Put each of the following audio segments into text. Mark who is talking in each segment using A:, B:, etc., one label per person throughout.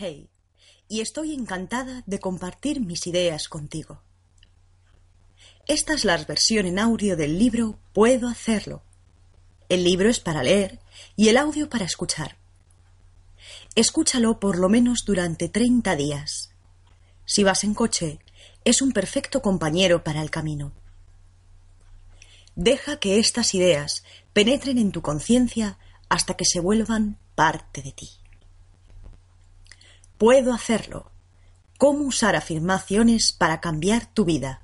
A: Hay y estoy encantada de compartir mis ideas contigo. Esta es la versión en audio del libro Puedo hacerlo. El libro es para leer y el audio para escuchar. Escúchalo por lo menos durante 30 días. Si vas en coche, es un perfecto compañero para el camino. Deja que estas ideas penetren en tu conciencia hasta que se vuelvan parte de ti. Puedo hacerlo. ¿Cómo usar afirmaciones para cambiar tu vida?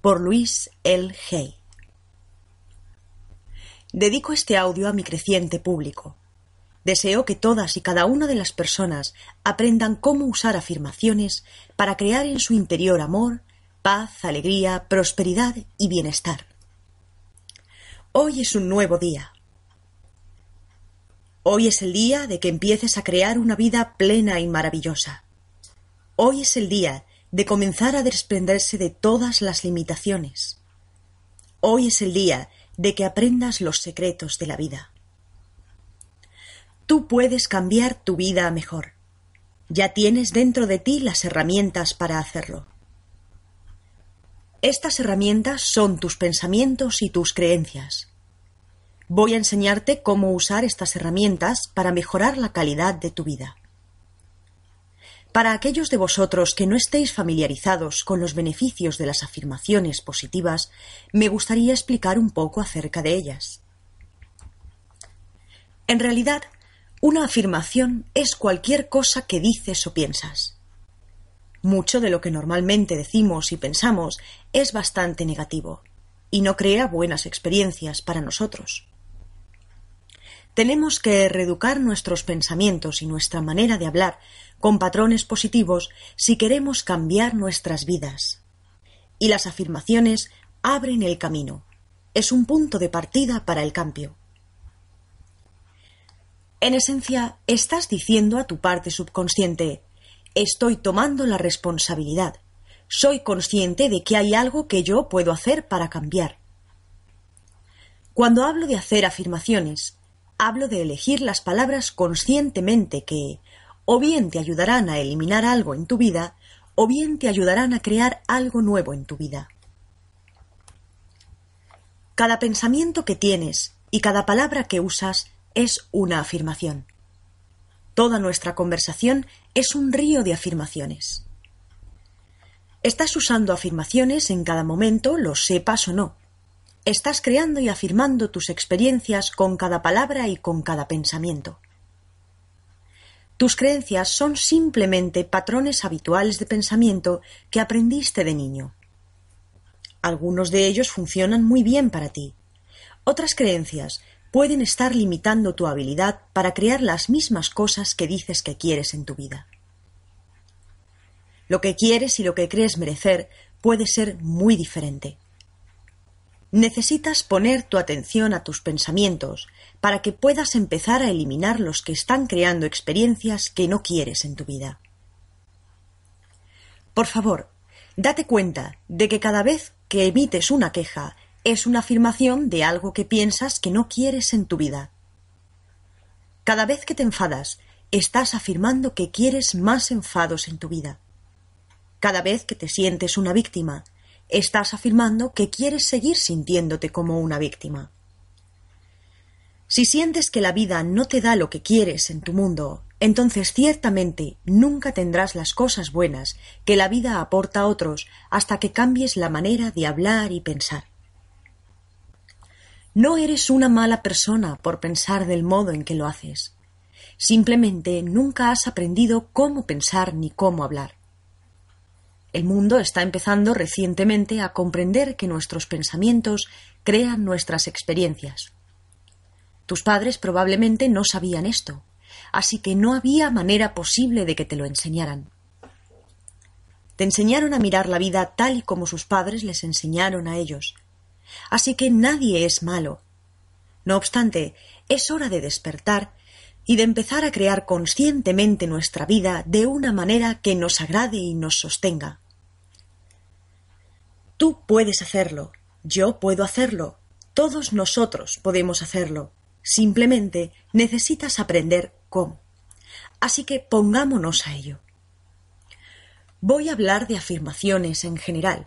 A: Por Luis L. Hay. Dedico este audio a mi creciente público. Deseo que todas y cada una de las personas aprendan cómo usar afirmaciones para crear en su interior amor, paz, alegría, prosperidad y bienestar. Hoy es un nuevo día. Hoy es el día de que empieces a crear una vida plena y maravillosa. Hoy es el día de comenzar a desprenderse de todas las limitaciones. Hoy es el día de que aprendas los secretos de la vida. Tú puedes cambiar tu vida a mejor. Ya tienes dentro de ti las herramientas para hacerlo. Estas herramientas son tus pensamientos y tus creencias. Voy a enseñarte cómo usar estas herramientas para mejorar la calidad de tu vida. Para aquellos de vosotros que no estéis familiarizados con los beneficios de las afirmaciones positivas, me gustaría explicar un poco acerca de ellas. En realidad, una afirmación es cualquier cosa que dices o piensas. Mucho de lo que normalmente decimos y pensamos es bastante negativo y no crea buenas experiencias para nosotros. Tenemos que reeducar nuestros pensamientos y nuestra manera de hablar con patrones positivos si queremos cambiar nuestras vidas. Y las afirmaciones abren el camino. Es un punto de partida para el cambio. En esencia, estás diciendo a tu parte subconsciente Estoy tomando la responsabilidad. Soy consciente de que hay algo que yo puedo hacer para cambiar. Cuando hablo de hacer afirmaciones, hablo de elegir las palabras conscientemente que o bien te ayudarán a eliminar algo en tu vida o bien te ayudarán a crear algo nuevo en tu vida. Cada pensamiento que tienes y cada palabra que usas es una afirmación. Toda nuestra conversación es un río de afirmaciones. Estás usando afirmaciones en cada momento, lo sepas o no. Estás creando y afirmando tus experiencias con cada palabra y con cada pensamiento. Tus creencias son simplemente patrones habituales de pensamiento que aprendiste de niño. Algunos de ellos funcionan muy bien para ti. Otras creencias pueden estar limitando tu habilidad para crear las mismas cosas que dices que quieres en tu vida. Lo que quieres y lo que crees merecer puede ser muy diferente. Necesitas poner tu atención a tus pensamientos para que puedas empezar a eliminar los que están creando experiencias que no quieres en tu vida. Por favor, date cuenta de que cada vez que emites una queja es una afirmación de algo que piensas que no quieres en tu vida. Cada vez que te enfadas, estás afirmando que quieres más enfados en tu vida. Cada vez que te sientes una víctima, estás afirmando que quieres seguir sintiéndote como una víctima. Si sientes que la vida no te da lo que quieres en tu mundo, entonces ciertamente nunca tendrás las cosas buenas que la vida aporta a otros hasta que cambies la manera de hablar y pensar. No eres una mala persona por pensar del modo en que lo haces. Simplemente nunca has aprendido cómo pensar ni cómo hablar. El mundo está empezando recientemente a comprender que nuestros pensamientos crean nuestras experiencias. Tus padres probablemente no sabían esto, así que no había manera posible de que te lo enseñaran. Te enseñaron a mirar la vida tal y como sus padres les enseñaron a ellos, Así que nadie es malo. No obstante, es hora de despertar y de empezar a crear conscientemente nuestra vida de una manera que nos agrade y nos sostenga. Tú puedes hacerlo, yo puedo hacerlo, todos nosotros podemos hacerlo. Simplemente necesitas aprender cómo. Así que pongámonos a ello. Voy a hablar de afirmaciones en general,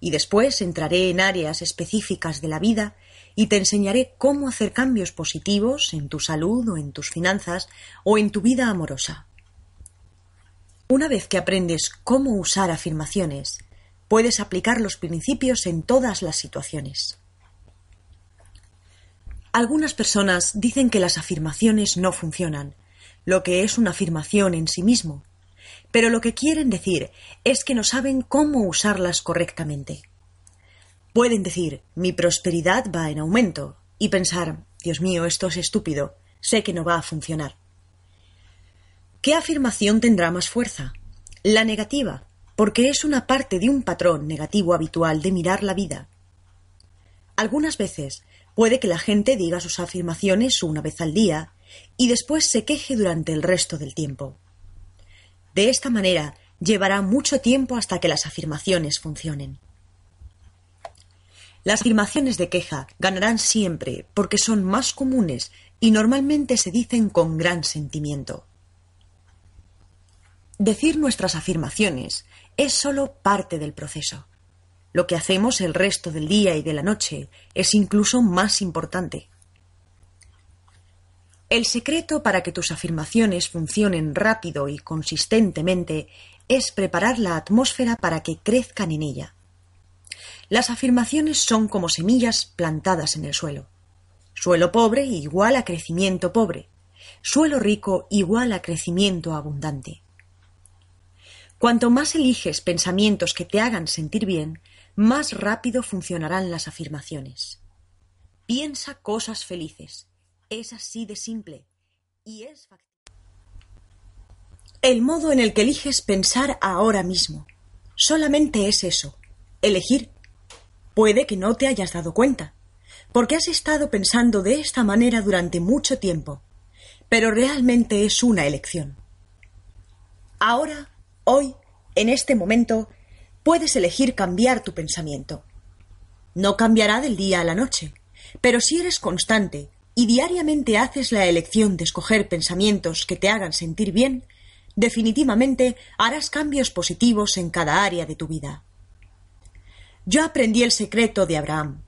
A: y después entraré en áreas específicas de la vida y te enseñaré cómo hacer cambios positivos en tu salud o en tus finanzas o en tu vida amorosa. Una vez que aprendes cómo usar afirmaciones, puedes aplicar los principios en todas las situaciones. Algunas personas dicen que las afirmaciones no funcionan, lo que es una afirmación en sí mismo, pero lo que quieren decir es que no saben cómo usarlas correctamente. Pueden decir mi prosperidad va en aumento y pensar Dios mío, esto es estúpido, sé que no va a funcionar. ¿Qué afirmación tendrá más fuerza? La negativa, porque es una parte de un patrón negativo habitual de mirar la vida. Algunas veces puede que la gente diga sus afirmaciones una vez al día y después se queje durante el resto del tiempo. De esta manera, llevará mucho tiempo hasta que las afirmaciones funcionen. Las afirmaciones de queja ganarán siempre porque son más comunes y normalmente se dicen con gran sentimiento. Decir nuestras afirmaciones es solo parte del proceso. Lo que hacemos el resto del día y de la noche es incluso más importante. El secreto para que tus afirmaciones funcionen rápido y consistentemente es preparar la atmósfera para que crezcan en ella. Las afirmaciones son como semillas plantadas en el suelo. Suelo pobre igual a crecimiento pobre. Suelo rico igual a crecimiento abundante. Cuanto más eliges pensamientos que te hagan sentir bien, más rápido funcionarán las afirmaciones. Piensa cosas felices es así de simple y es El modo en el que eliges pensar ahora mismo. Solamente es eso, elegir. Puede que no te hayas dado cuenta, porque has estado pensando de esta manera durante mucho tiempo, pero realmente es una elección. Ahora, hoy, en este momento, puedes elegir cambiar tu pensamiento. No cambiará del día a la noche, pero si eres constante y diariamente haces la elección de escoger pensamientos que te hagan sentir bien, definitivamente harás cambios positivos en cada área de tu vida. Yo aprendí el secreto de Abraham.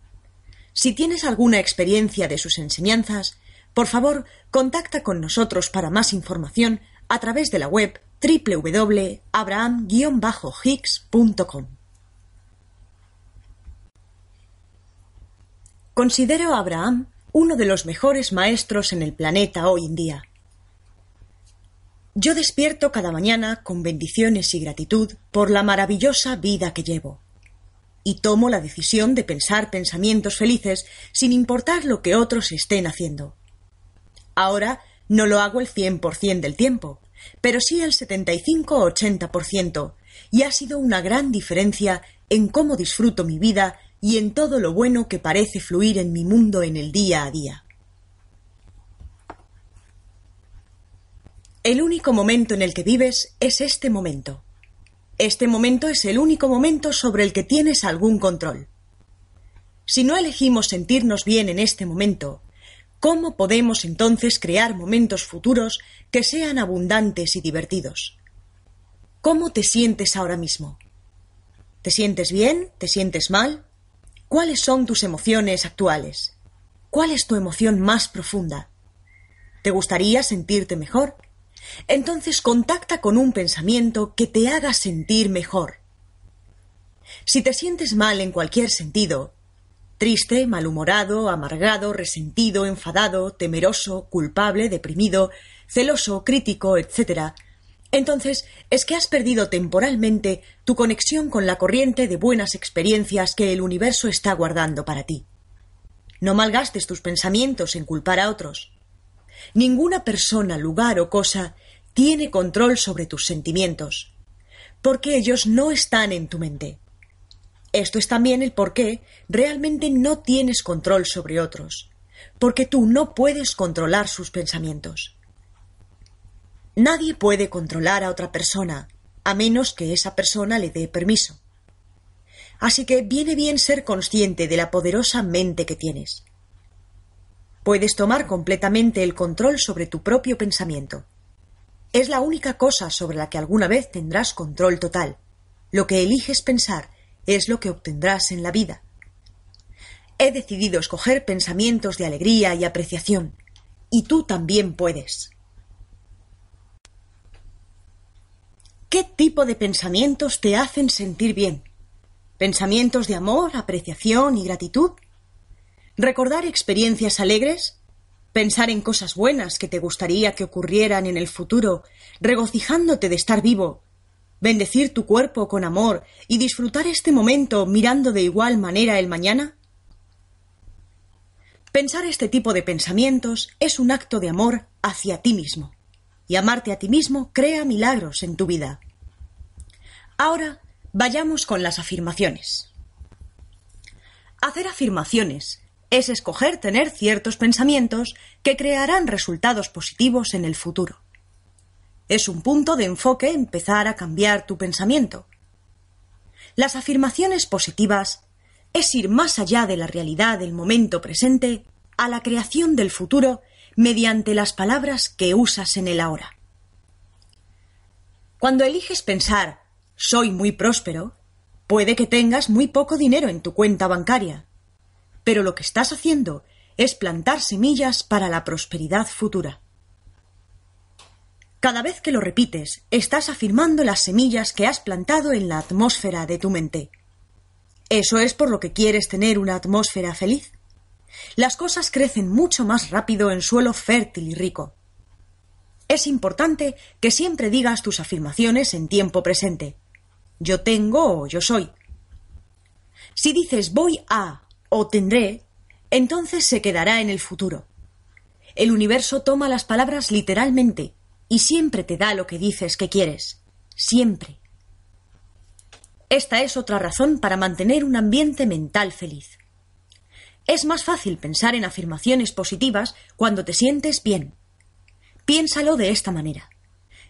A: Si tienes alguna experiencia de sus enseñanzas, por favor, contacta con nosotros para más información a través de la web www.abraham-hicks.com. Considero a Abraham uno de los mejores maestros en el planeta hoy en día. Yo despierto cada mañana con bendiciones y gratitud por la maravillosa vida que llevo. Y tomo la decisión de pensar pensamientos felices sin importar lo que otros estén haciendo. Ahora no lo hago el cien por cien del tiempo, pero sí el setenta y cinco o ochenta por ciento, y ha sido una gran diferencia en cómo disfruto mi vida y en todo lo bueno que parece fluir en mi mundo en el día a día. El único momento en el que vives es este momento. Este momento es el único momento sobre el que tienes algún control. Si no elegimos sentirnos bien en este momento, ¿cómo podemos entonces crear momentos futuros que sean abundantes y divertidos? ¿Cómo te sientes ahora mismo? ¿Te sientes bien? ¿Te sientes mal? ¿Cuáles son tus emociones actuales? ¿Cuál es tu emoción más profunda? ¿Te gustaría sentirte mejor? Entonces contacta con un pensamiento que te haga sentir mejor. Si te sientes mal en cualquier sentido, triste, malhumorado, amargado, resentido, enfadado, temeroso, culpable, deprimido, celoso, crítico, etc., entonces es que has perdido temporalmente tu conexión con la corriente de buenas experiencias que el universo está guardando para ti. No malgastes tus pensamientos en culpar a otros. Ninguna persona, lugar o cosa tiene control sobre tus sentimientos, porque ellos no están en tu mente. Esto es también el por qué realmente no tienes control sobre otros, porque tú no puedes controlar sus pensamientos. Nadie puede controlar a otra persona, a menos que esa persona le dé permiso. Así que viene bien ser consciente de la poderosa mente que tienes. Puedes tomar completamente el control sobre tu propio pensamiento. Es la única cosa sobre la que alguna vez tendrás control total. Lo que eliges pensar es lo que obtendrás en la vida. He decidido escoger pensamientos de alegría y apreciación, y tú también puedes. ¿Qué tipo de pensamientos te hacen sentir bien? ¿Pensamientos de amor, apreciación y gratitud? ¿Recordar experiencias alegres? ¿Pensar en cosas buenas que te gustaría que ocurrieran en el futuro, regocijándote de estar vivo? ¿Bendecir tu cuerpo con amor y disfrutar este momento mirando de igual manera el mañana? Pensar este tipo de pensamientos es un acto de amor hacia ti mismo y amarte a ti mismo crea milagros en tu vida. Ahora vayamos con las afirmaciones. Hacer afirmaciones es escoger tener ciertos pensamientos que crearán resultados positivos en el futuro. Es un punto de enfoque empezar a cambiar tu pensamiento. Las afirmaciones positivas es ir más allá de la realidad del momento presente a la creación del futuro mediante las palabras que usas en el ahora. Cuando eliges pensar soy muy próspero, puede que tengas muy poco dinero en tu cuenta bancaria, pero lo que estás haciendo es plantar semillas para la prosperidad futura. Cada vez que lo repites, estás afirmando las semillas que has plantado en la atmósfera de tu mente. ¿Eso es por lo que quieres tener una atmósfera feliz? Las cosas crecen mucho más rápido en suelo fértil y rico. Es importante que siempre digas tus afirmaciones en tiempo presente. Yo tengo o yo soy. Si dices voy a o tendré, entonces se quedará en el futuro. El universo toma las palabras literalmente y siempre te da lo que dices que quieres. Siempre. Esta es otra razón para mantener un ambiente mental feliz. Es más fácil pensar en afirmaciones positivas cuando te sientes bien. Piénsalo de esta manera.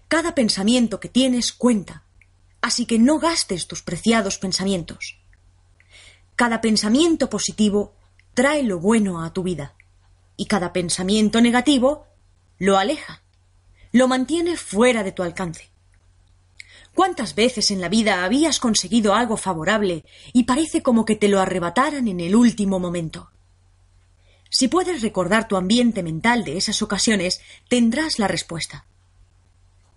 A: Cada pensamiento que tienes cuenta, así que no gastes tus preciados pensamientos. Cada pensamiento positivo trae lo bueno a tu vida y cada pensamiento negativo lo aleja, lo mantiene fuera de tu alcance. ¿Cuántas veces en la vida habías conseguido algo favorable y parece como que te lo arrebataran en el último momento? Si puedes recordar tu ambiente mental de esas ocasiones, tendrás la respuesta.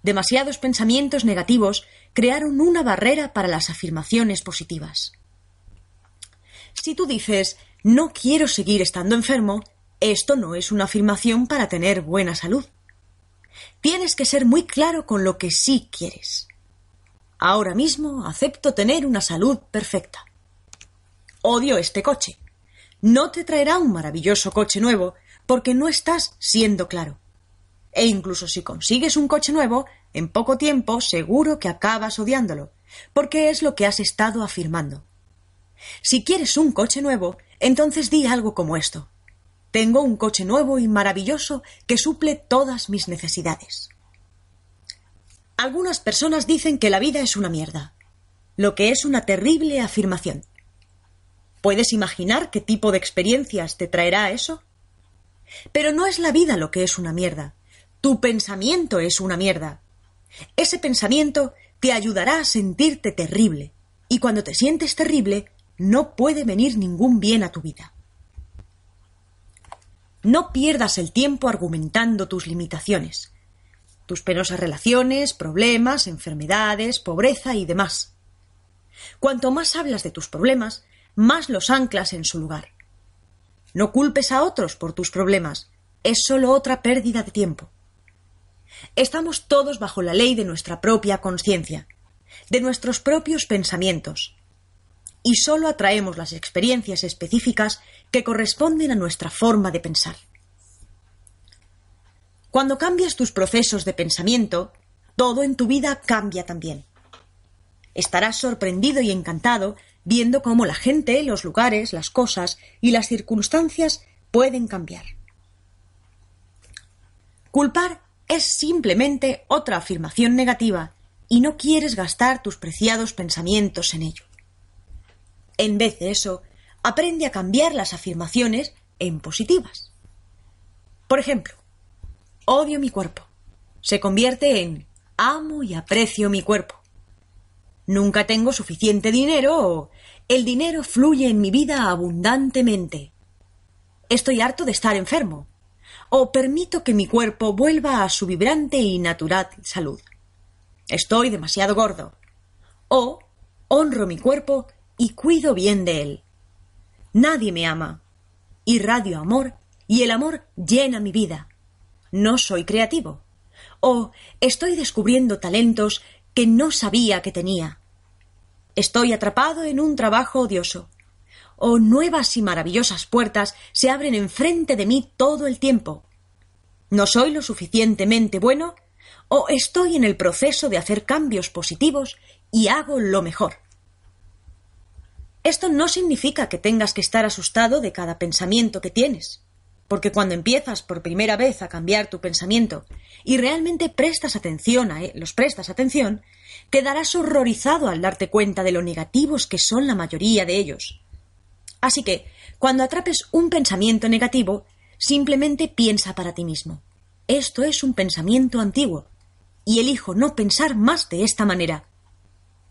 A: Demasiados pensamientos negativos crearon una barrera para las afirmaciones positivas. Si tú dices no quiero seguir estando enfermo, esto no es una afirmación para tener buena salud. Tienes que ser muy claro con lo que sí quieres. Ahora mismo acepto tener una salud perfecta. Odio este coche. No te traerá un maravilloso coche nuevo porque no estás siendo claro. E incluso si consigues un coche nuevo, en poco tiempo seguro que acabas odiándolo, porque es lo que has estado afirmando. Si quieres un coche nuevo, entonces di algo como esto. Tengo un coche nuevo y maravilloso que suple todas mis necesidades. Algunas personas dicen que la vida es una mierda, lo que es una terrible afirmación. ¿Puedes imaginar qué tipo de experiencias te traerá eso? Pero no es la vida lo que es una mierda. Tu pensamiento es una mierda. Ese pensamiento te ayudará a sentirte terrible, y cuando te sientes terrible, no puede venir ningún bien a tu vida. No pierdas el tiempo argumentando tus limitaciones, tus penosas relaciones, problemas, enfermedades, pobreza y demás. Cuanto más hablas de tus problemas, más los anclas en su lugar. No culpes a otros por tus problemas, es solo otra pérdida de tiempo. Estamos todos bajo la ley de nuestra propia conciencia, de nuestros propios pensamientos, y solo atraemos las experiencias específicas que corresponden a nuestra forma de pensar. Cuando cambias tus procesos de pensamiento, todo en tu vida cambia también. Estarás sorprendido y encantado viendo cómo la gente, los lugares, las cosas y las circunstancias pueden cambiar. Culpar es simplemente otra afirmación negativa y no quieres gastar tus preciados pensamientos en ello. En vez de eso, aprende a cambiar las afirmaciones en positivas. Por ejemplo, odio mi cuerpo. Se convierte en amo y aprecio mi cuerpo. Nunca tengo suficiente dinero o el dinero fluye en mi vida abundantemente. Estoy harto de estar enfermo. O permito que mi cuerpo vuelva a su vibrante y natural salud. Estoy demasiado gordo. O honro mi cuerpo y cuido bien de él. Nadie me ama. Irradio amor y el amor llena mi vida. No soy creativo. O estoy descubriendo talentos que no sabía que tenía. Estoy atrapado en un trabajo odioso. O nuevas y maravillosas puertas se abren enfrente de mí todo el tiempo. ¿No soy lo suficientemente bueno? ¿O estoy en el proceso de hacer cambios positivos y hago lo mejor? Esto no significa que tengas que estar asustado de cada pensamiento que tienes, porque cuando empiezas por primera vez a cambiar tu pensamiento y realmente prestas atención a los prestas atención, quedarás horrorizado al darte cuenta de lo negativos que son la mayoría de ellos. Así que, cuando atrapes un pensamiento negativo, simplemente piensa para ti mismo. Esto es un pensamiento antiguo, y elijo no pensar más de esta manera,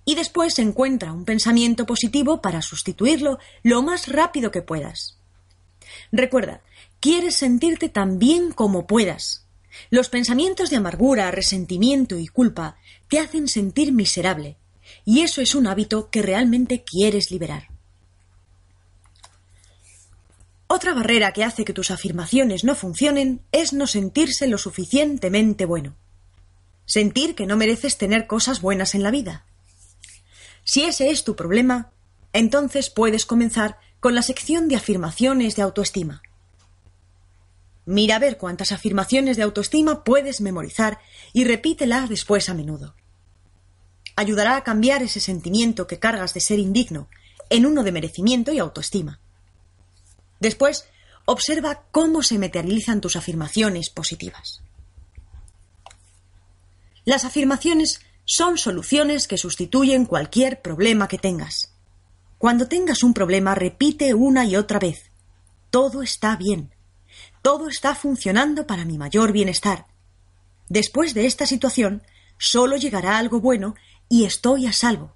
A: y después encuentra un pensamiento positivo para sustituirlo lo más rápido que puedas. Recuerda, quieres sentirte tan bien como puedas. Los pensamientos de amargura, resentimiento y culpa te hacen sentir miserable, y eso es un hábito que realmente quieres liberar. Otra barrera que hace que tus afirmaciones no funcionen es no sentirse lo suficientemente bueno. Sentir que no mereces tener cosas buenas en la vida. Si ese es tu problema, entonces puedes comenzar con la sección de afirmaciones de autoestima. Mira a ver cuántas afirmaciones de autoestima puedes memorizar y repítelas después a menudo. Ayudará a cambiar ese sentimiento que cargas de ser indigno en uno de merecimiento y autoestima. Después, observa cómo se materializan tus afirmaciones positivas. Las afirmaciones son soluciones que sustituyen cualquier problema que tengas. Cuando tengas un problema, repite una y otra vez. Todo está bien. Todo está funcionando para mi mayor bienestar. Después de esta situación, solo llegará algo bueno y estoy a salvo.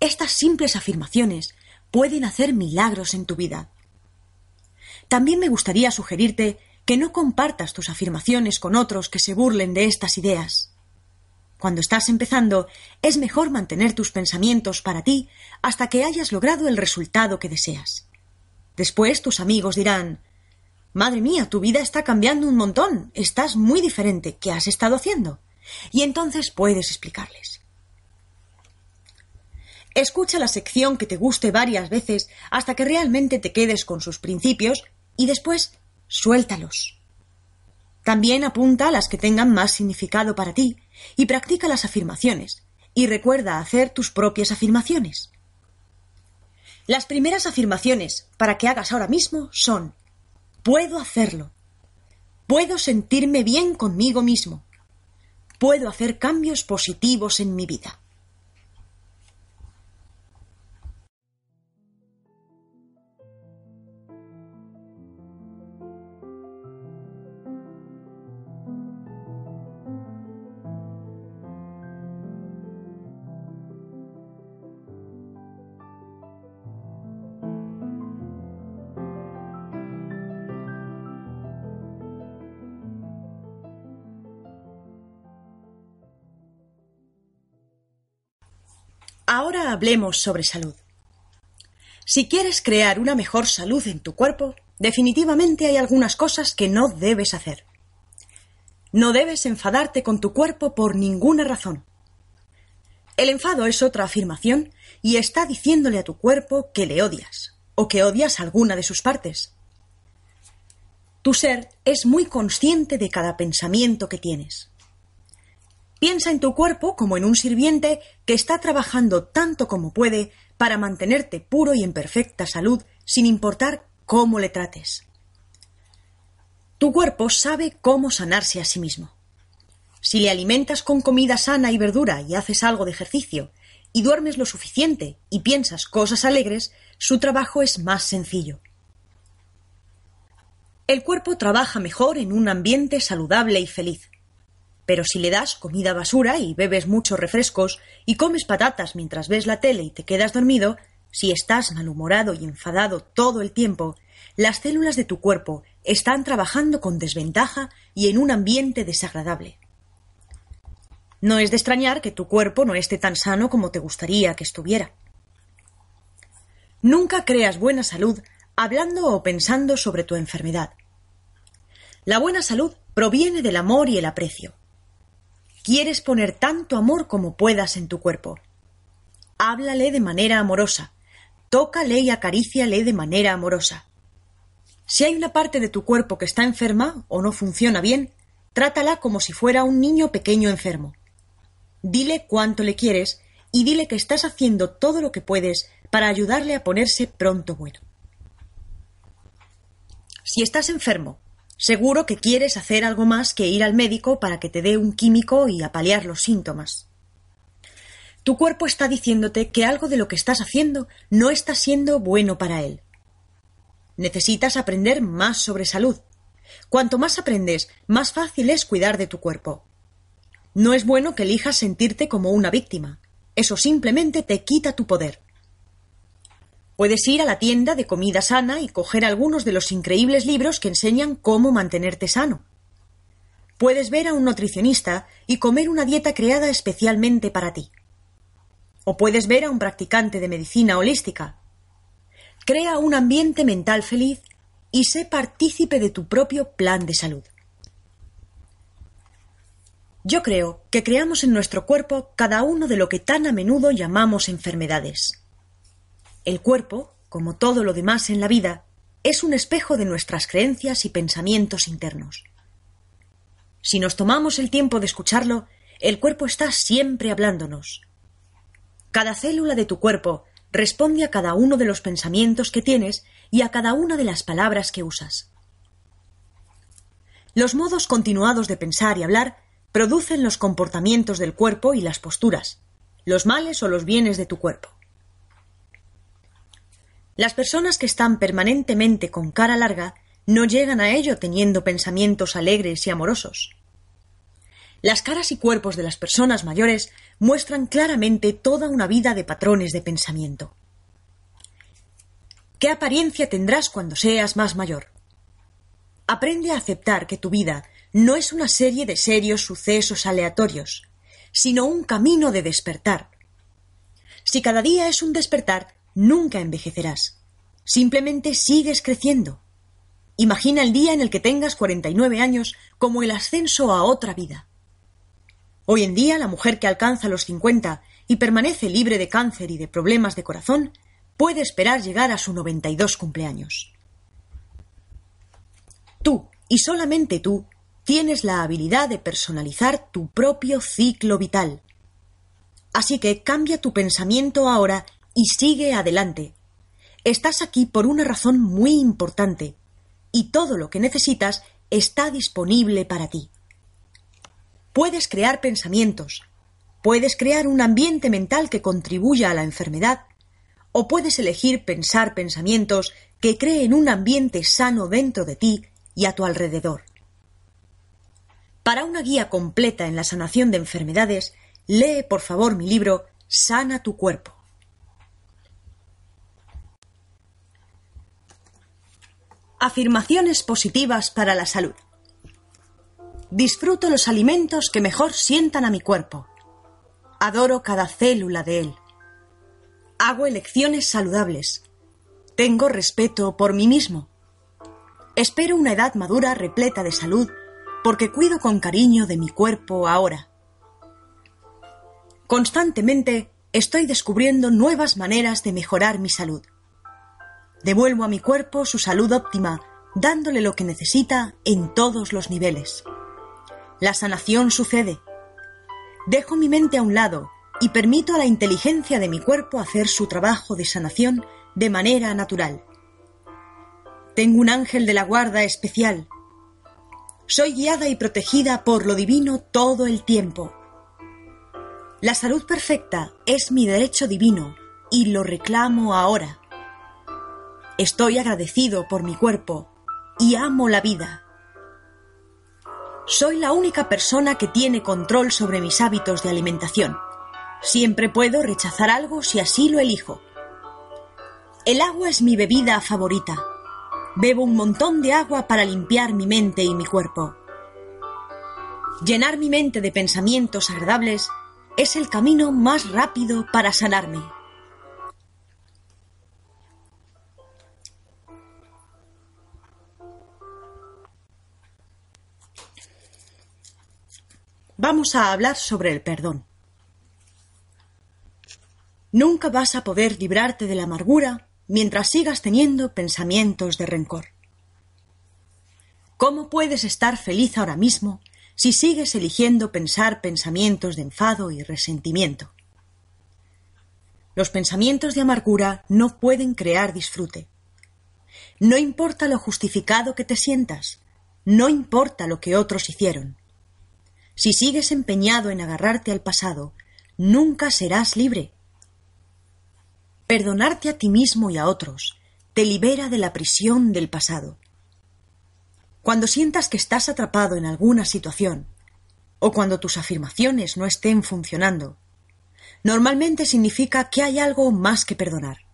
A: Estas simples afirmaciones pueden hacer milagros en tu vida. También me gustaría sugerirte que no compartas tus afirmaciones con otros que se burlen de estas ideas. Cuando estás empezando, es mejor mantener tus pensamientos para ti hasta que hayas logrado el resultado que deseas. Después tus amigos dirán Madre mía, tu vida está cambiando un montón. Estás muy diferente. ¿Qué has estado haciendo? Y entonces puedes explicarles. Escucha la sección que te guste varias veces hasta que realmente te quedes con sus principios y después suéltalos. También apunta a las que tengan más significado para ti y practica las afirmaciones y recuerda hacer tus propias afirmaciones. Las primeras afirmaciones para que hagas ahora mismo son puedo hacerlo. Puedo sentirme bien conmigo mismo. Puedo hacer cambios positivos en mi vida. Ahora hablemos sobre salud. Si quieres crear una mejor salud en tu cuerpo, definitivamente hay algunas cosas que no debes hacer. No debes enfadarte con tu cuerpo por ninguna razón. El enfado es otra afirmación y está diciéndole a tu cuerpo que le odias o que odias alguna de sus partes. Tu ser es muy consciente de cada pensamiento que tienes. Piensa en tu cuerpo como en un sirviente que está trabajando tanto como puede para mantenerte puro y en perfecta salud sin importar cómo le trates. Tu cuerpo sabe cómo sanarse a sí mismo. Si le alimentas con comida sana y verdura y haces algo de ejercicio, y duermes lo suficiente y piensas cosas alegres, su trabajo es más sencillo. El cuerpo trabaja mejor en un ambiente saludable y feliz. Pero si le das comida basura y bebes muchos refrescos y comes patatas mientras ves la tele y te quedas dormido, si estás malhumorado y enfadado todo el tiempo, las células de tu cuerpo están trabajando con desventaja y en un ambiente desagradable. No es de extrañar que tu cuerpo no esté tan sano como te gustaría que estuviera. Nunca creas buena salud hablando o pensando sobre tu enfermedad. La buena salud proviene del amor y el aprecio. Quieres poner tanto amor como puedas en tu cuerpo. Háblale de manera amorosa. Tócale y acaríciale de manera amorosa. Si hay una parte de tu cuerpo que está enferma o no funciona bien, trátala como si fuera un niño pequeño enfermo. Dile cuánto le quieres y dile que estás haciendo todo lo que puedes para ayudarle a ponerse pronto bueno. Si estás enfermo, seguro que quieres hacer algo más que ir al médico para que te dé un químico y apalear los síntomas. Tu cuerpo está diciéndote que algo de lo que estás haciendo no está siendo bueno para él. Necesitas aprender más sobre salud. Cuanto más aprendes, más fácil es cuidar de tu cuerpo. No es bueno que elijas sentirte como una víctima. Eso simplemente te quita tu poder. Puedes ir a la tienda de comida sana y coger algunos de los increíbles libros que enseñan cómo mantenerte sano. Puedes ver a un nutricionista y comer una dieta creada especialmente para ti. O puedes ver a un practicante de medicina holística. Crea un ambiente mental feliz y sé partícipe de tu propio plan de salud. Yo creo que creamos en nuestro cuerpo cada uno de lo que tan a menudo llamamos enfermedades. El cuerpo, como todo lo demás en la vida, es un espejo de nuestras creencias y pensamientos internos. Si nos tomamos el tiempo de escucharlo, el cuerpo está siempre hablándonos. Cada célula de tu cuerpo responde a cada uno de los pensamientos que tienes y a cada una de las palabras que usas. Los modos continuados de pensar y hablar producen los comportamientos del cuerpo y las posturas, los males o los bienes de tu cuerpo. Las personas que están permanentemente con cara larga no llegan a ello teniendo pensamientos alegres y amorosos. Las caras y cuerpos de las personas mayores muestran claramente toda una vida de patrones de pensamiento. ¿Qué apariencia tendrás cuando seas más mayor? Aprende a aceptar que tu vida no es una serie de serios sucesos aleatorios, sino un camino de despertar. Si cada día es un despertar, nunca envejecerás. Simplemente sigues creciendo. Imagina el día en el que tengas 49 años como el ascenso a otra vida. Hoy en día la mujer que alcanza los 50 y permanece libre de cáncer y de problemas de corazón puede esperar llegar a su 92 cumpleaños. Tú, y solamente tú, tienes la habilidad de personalizar tu propio ciclo vital. Así que cambia tu pensamiento ahora y sigue adelante. Estás aquí por una razón muy importante, y todo lo que necesitas está disponible para ti. Puedes crear pensamientos, puedes crear un ambiente mental que contribuya a la enfermedad, o puedes elegir pensar pensamientos que creen un ambiente sano dentro de ti y a tu alrededor. Para una guía completa en la sanación de enfermedades, lee por favor mi libro Sana tu cuerpo. Afirmaciones positivas para la salud. Disfruto los alimentos que mejor sientan a mi cuerpo. Adoro cada célula de él. Hago elecciones saludables. Tengo respeto por mí mismo. Espero una edad madura repleta de salud porque cuido con cariño de mi cuerpo ahora. Constantemente estoy descubriendo nuevas maneras de mejorar mi salud. Devuelvo a mi cuerpo su salud óptima, dándole lo que necesita en todos los niveles. La sanación sucede. Dejo mi mente a un lado y permito a la inteligencia de mi cuerpo hacer su trabajo de sanación de manera natural. Tengo un ángel de la guarda especial. Soy guiada y protegida por lo divino todo el tiempo. La salud perfecta es mi derecho divino y lo reclamo ahora. Estoy agradecido por mi cuerpo y amo la vida. Soy la única persona que tiene control sobre mis hábitos de alimentación. Siempre puedo rechazar algo si así lo elijo. El agua es mi bebida favorita. Bebo un montón de agua para limpiar mi mente y mi cuerpo. Llenar mi mente de pensamientos agradables es el camino más rápido para sanarme. Vamos a hablar sobre el perdón. Nunca vas a poder librarte de la amargura mientras sigas teniendo pensamientos de rencor. ¿Cómo puedes estar feliz ahora mismo si sigues eligiendo pensar pensamientos de enfado y resentimiento? Los pensamientos de amargura no pueden crear disfrute. No importa lo justificado que te sientas, no importa lo que otros hicieron. Si sigues empeñado en agarrarte al pasado, nunca serás libre. Perdonarte a ti mismo y a otros te libera de la prisión del pasado. Cuando sientas que estás atrapado en alguna situación, o cuando tus afirmaciones no estén funcionando, normalmente significa que hay algo más que perdonar.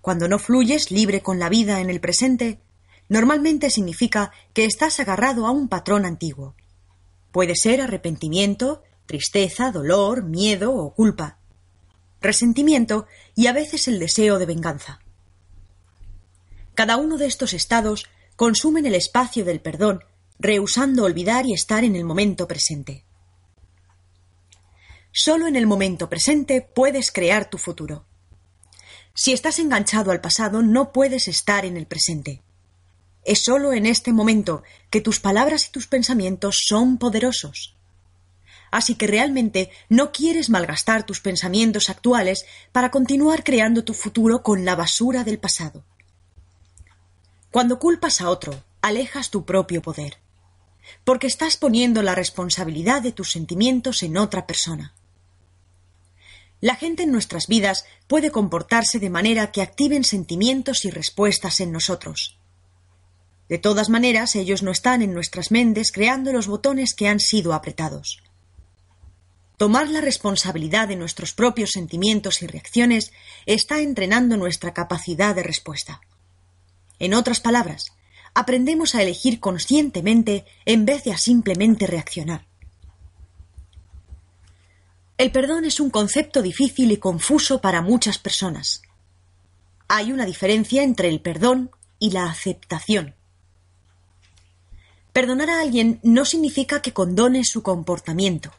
A: Cuando no fluyes libre con la vida en el presente, normalmente significa que estás agarrado a un patrón antiguo. Puede ser arrepentimiento, tristeza, dolor, miedo o culpa resentimiento y a veces el deseo de venganza. Cada uno de estos estados consumen el espacio del perdón, rehusando olvidar y estar en el momento presente. Solo en el momento presente puedes crear tu futuro. Si estás enganchado al pasado, no puedes estar en el presente. Es solo en este momento que tus palabras y tus pensamientos son poderosos así que realmente no quieres malgastar tus pensamientos actuales para continuar creando tu futuro con la basura del pasado. Cuando culpas a otro, alejas tu propio poder, porque estás poniendo la responsabilidad de tus sentimientos en otra persona. La gente en nuestras vidas puede comportarse de manera que activen sentimientos y respuestas en nosotros. De todas maneras, ellos no están en nuestras mentes creando los botones que han sido apretados. Tomar la responsabilidad de nuestros propios sentimientos y reacciones está entrenando nuestra capacidad de respuesta. En otras palabras, aprendemos a elegir conscientemente en vez de a simplemente reaccionar. El perdón es un concepto difícil y confuso para muchas personas. Hay una diferencia entre el perdón y la aceptación. Perdonar a alguien no significa que condone su comportamiento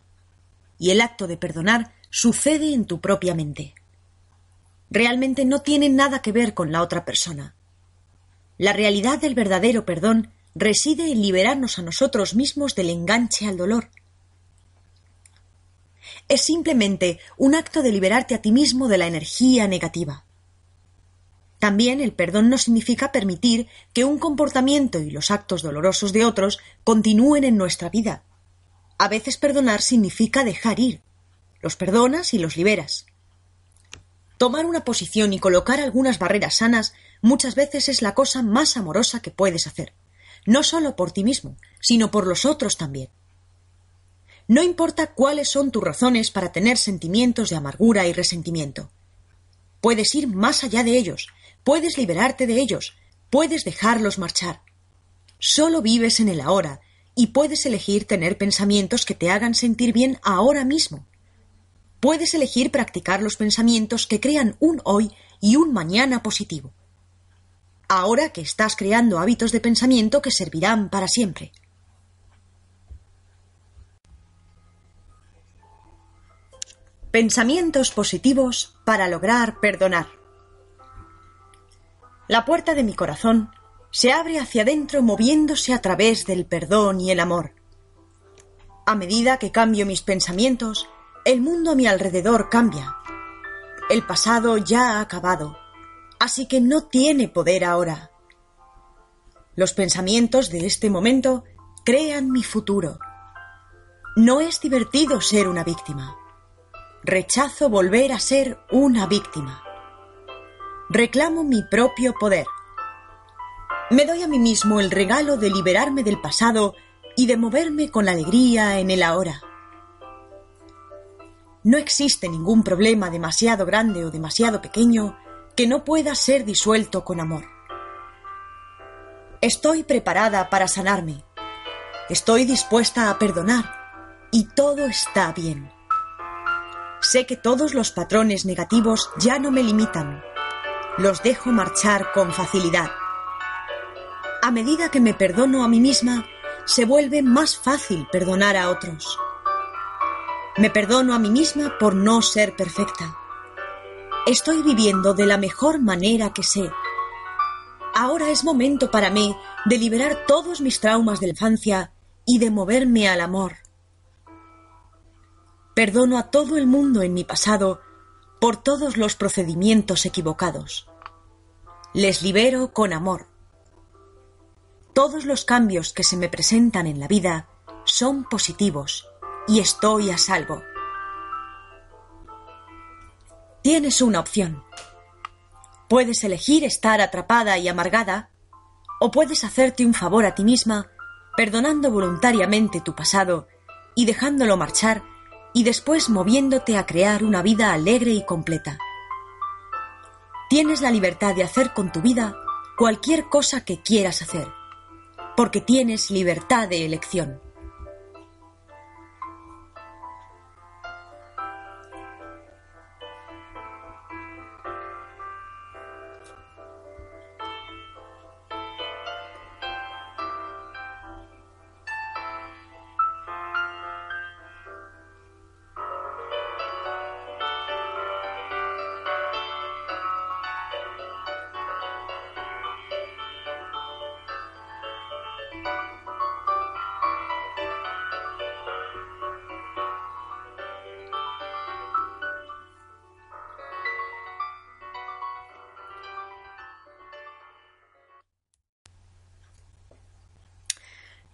A: y el acto de perdonar sucede en tu propia mente. Realmente no tiene nada que ver con la otra persona. La realidad del verdadero perdón reside en liberarnos a nosotros mismos del enganche al dolor. Es simplemente un acto de liberarte a ti mismo de la energía negativa. También el perdón no significa permitir que un comportamiento y los actos dolorosos de otros continúen en nuestra vida. A veces perdonar significa dejar ir. Los perdonas y los liberas. Tomar una posición y colocar algunas barreras sanas muchas veces es la cosa más amorosa que puedes hacer, no solo por ti mismo, sino por los otros también. No importa cuáles son tus razones para tener sentimientos de amargura y resentimiento. Puedes ir más allá de ellos, puedes liberarte de ellos, puedes dejarlos marchar. Solo vives en el ahora y puedes elegir tener pensamientos que te hagan sentir bien ahora mismo. puedes elegir practicar los pensamientos que crean un hoy y un mañana positivo. Ahora que estás creando hábitos de pensamiento que servirán para siempre. Pensamientos positivos para lograr perdonar. La puerta de mi corazón se abre hacia adentro moviéndose a través del perdón y el amor. A medida que cambio mis pensamientos, el mundo a mi alrededor cambia. El pasado ya ha acabado, así que no tiene poder ahora. Los pensamientos de este momento crean mi futuro. No es divertido ser una víctima. Rechazo volver a ser una víctima. Reclamo mi propio poder. Me doy a mí mismo el regalo de liberarme del pasado y de moverme con alegría en el ahora. No existe ningún problema demasiado grande o demasiado pequeño que no pueda ser disuelto con amor. Estoy preparada para sanarme. Estoy dispuesta a perdonar y todo está bien. Sé que todos los patrones negativos ya no me limitan. Los dejo marchar con facilidad. A medida que me perdono a mí misma, se vuelve más fácil perdonar a otros. Me perdono a mí misma por no ser perfecta. Estoy viviendo de la mejor manera que sé. Ahora es momento para mí de liberar todos mis traumas de infancia y de moverme al amor. Perdono a todo el mundo en mi pasado por todos los procedimientos equivocados. Les libero con amor. Todos los cambios que se me presentan en la vida son positivos y estoy a salvo. Tienes una opción. Puedes elegir estar atrapada y amargada o puedes hacerte un favor a ti misma perdonando voluntariamente tu pasado y dejándolo marchar y después moviéndote a crear una vida alegre y completa. Tienes la libertad de hacer con tu vida cualquier cosa que quieras hacer, porque tienes libertad de elección.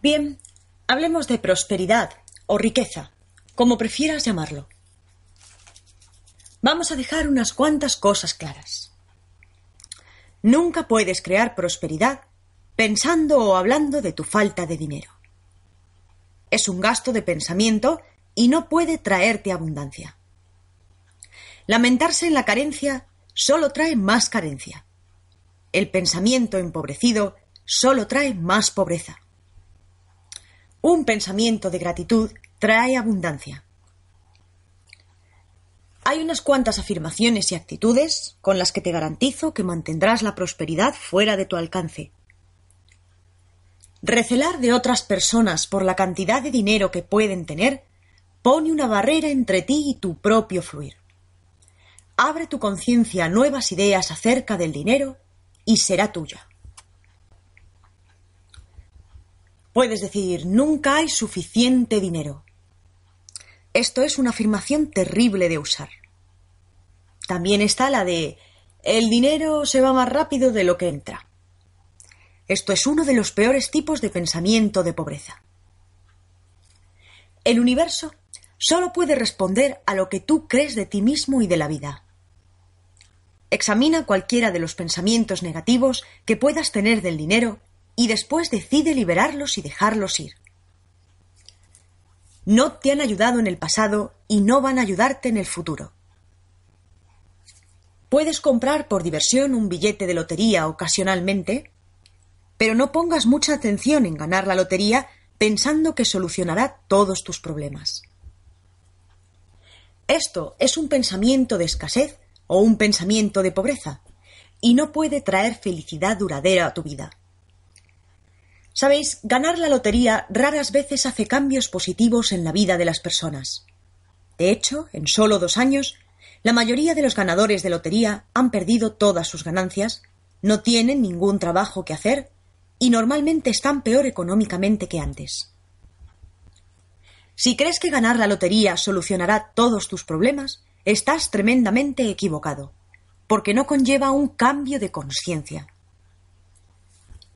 A: Bien, hablemos de prosperidad o riqueza, como prefieras llamarlo. Vamos a dejar unas cuantas cosas claras. Nunca puedes crear prosperidad pensando o hablando de tu falta de dinero. Es un gasto de pensamiento y no puede traerte abundancia. Lamentarse en la carencia solo trae más carencia. El pensamiento empobrecido solo trae más pobreza. Un pensamiento de gratitud trae abundancia. Hay unas cuantas afirmaciones y actitudes con las que te garantizo que mantendrás la prosperidad fuera de tu alcance. Recelar de otras personas por la cantidad de dinero que pueden tener pone una barrera entre ti y tu propio fluir. Abre tu conciencia a nuevas ideas acerca del dinero y será tuya. Puedes decir, nunca hay suficiente dinero. Esto es una afirmación terrible de usar. También está la de, el dinero se va más rápido de lo que entra. Esto es uno de los peores tipos de pensamiento de pobreza. El universo solo puede responder a lo que tú crees de ti mismo y de la vida. Examina cualquiera de los pensamientos negativos que puedas tener del dinero y después decide liberarlos y dejarlos ir. No te han ayudado en el pasado y no van a ayudarte en el futuro. Puedes comprar por diversión un billete de lotería ocasionalmente, pero no pongas mucha atención en ganar la lotería pensando que solucionará todos tus problemas. Esto es un pensamiento de escasez o un pensamiento de pobreza y no puede traer felicidad duradera a tu vida. Sabéis, ganar la lotería raras veces hace cambios positivos en la vida de las personas. De hecho, en solo dos años, la mayoría de los ganadores de lotería han perdido todas sus ganancias, no tienen ningún trabajo que hacer y normalmente están peor económicamente que antes. Si crees que ganar la lotería solucionará todos tus problemas, estás tremendamente equivocado, porque no conlleva un cambio de conciencia.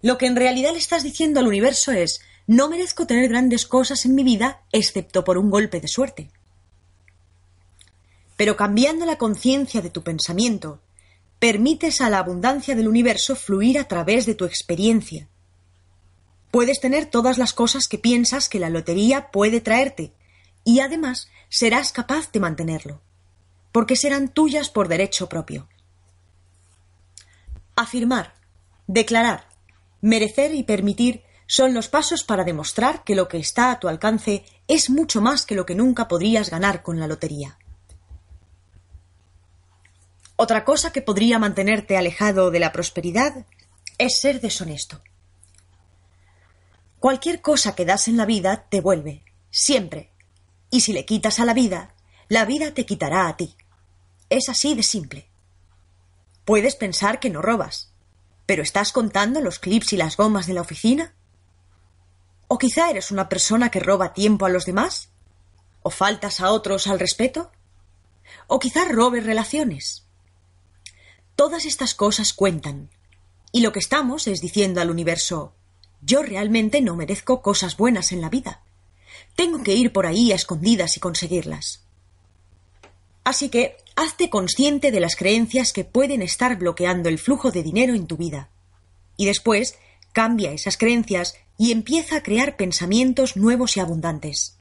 A: Lo que en realidad le estás diciendo al universo es no merezco tener grandes cosas en mi vida excepto por un golpe de suerte. Pero cambiando la conciencia de tu pensamiento, permites a la abundancia del universo fluir a través de tu experiencia. Puedes tener todas las cosas que piensas que la lotería puede traerte, y además serás capaz de mantenerlo, porque serán tuyas por derecho propio. Afirmar, declarar, Merecer y permitir son los pasos para demostrar que lo que está a tu alcance es mucho más que lo que nunca podrías ganar con la lotería. Otra cosa que podría mantenerte alejado de la prosperidad es ser deshonesto. Cualquier cosa que das en la vida te vuelve, siempre. Y si le quitas a la vida, la vida te quitará a ti. Es así de simple. Puedes pensar que no robas, ¿Pero estás contando los clips y las gomas de la oficina? ¿O quizá eres una persona que roba tiempo a los demás? ¿O faltas a otros al respeto? ¿O quizá robes relaciones? Todas estas cosas cuentan. Y lo que estamos es diciendo al universo yo realmente no merezco cosas buenas en la vida. Tengo que ir por ahí a escondidas y conseguirlas. Así que hazte consciente de las creencias que pueden estar bloqueando el flujo de dinero en tu vida. Y después cambia esas creencias y empieza a crear pensamientos nuevos y abundantes.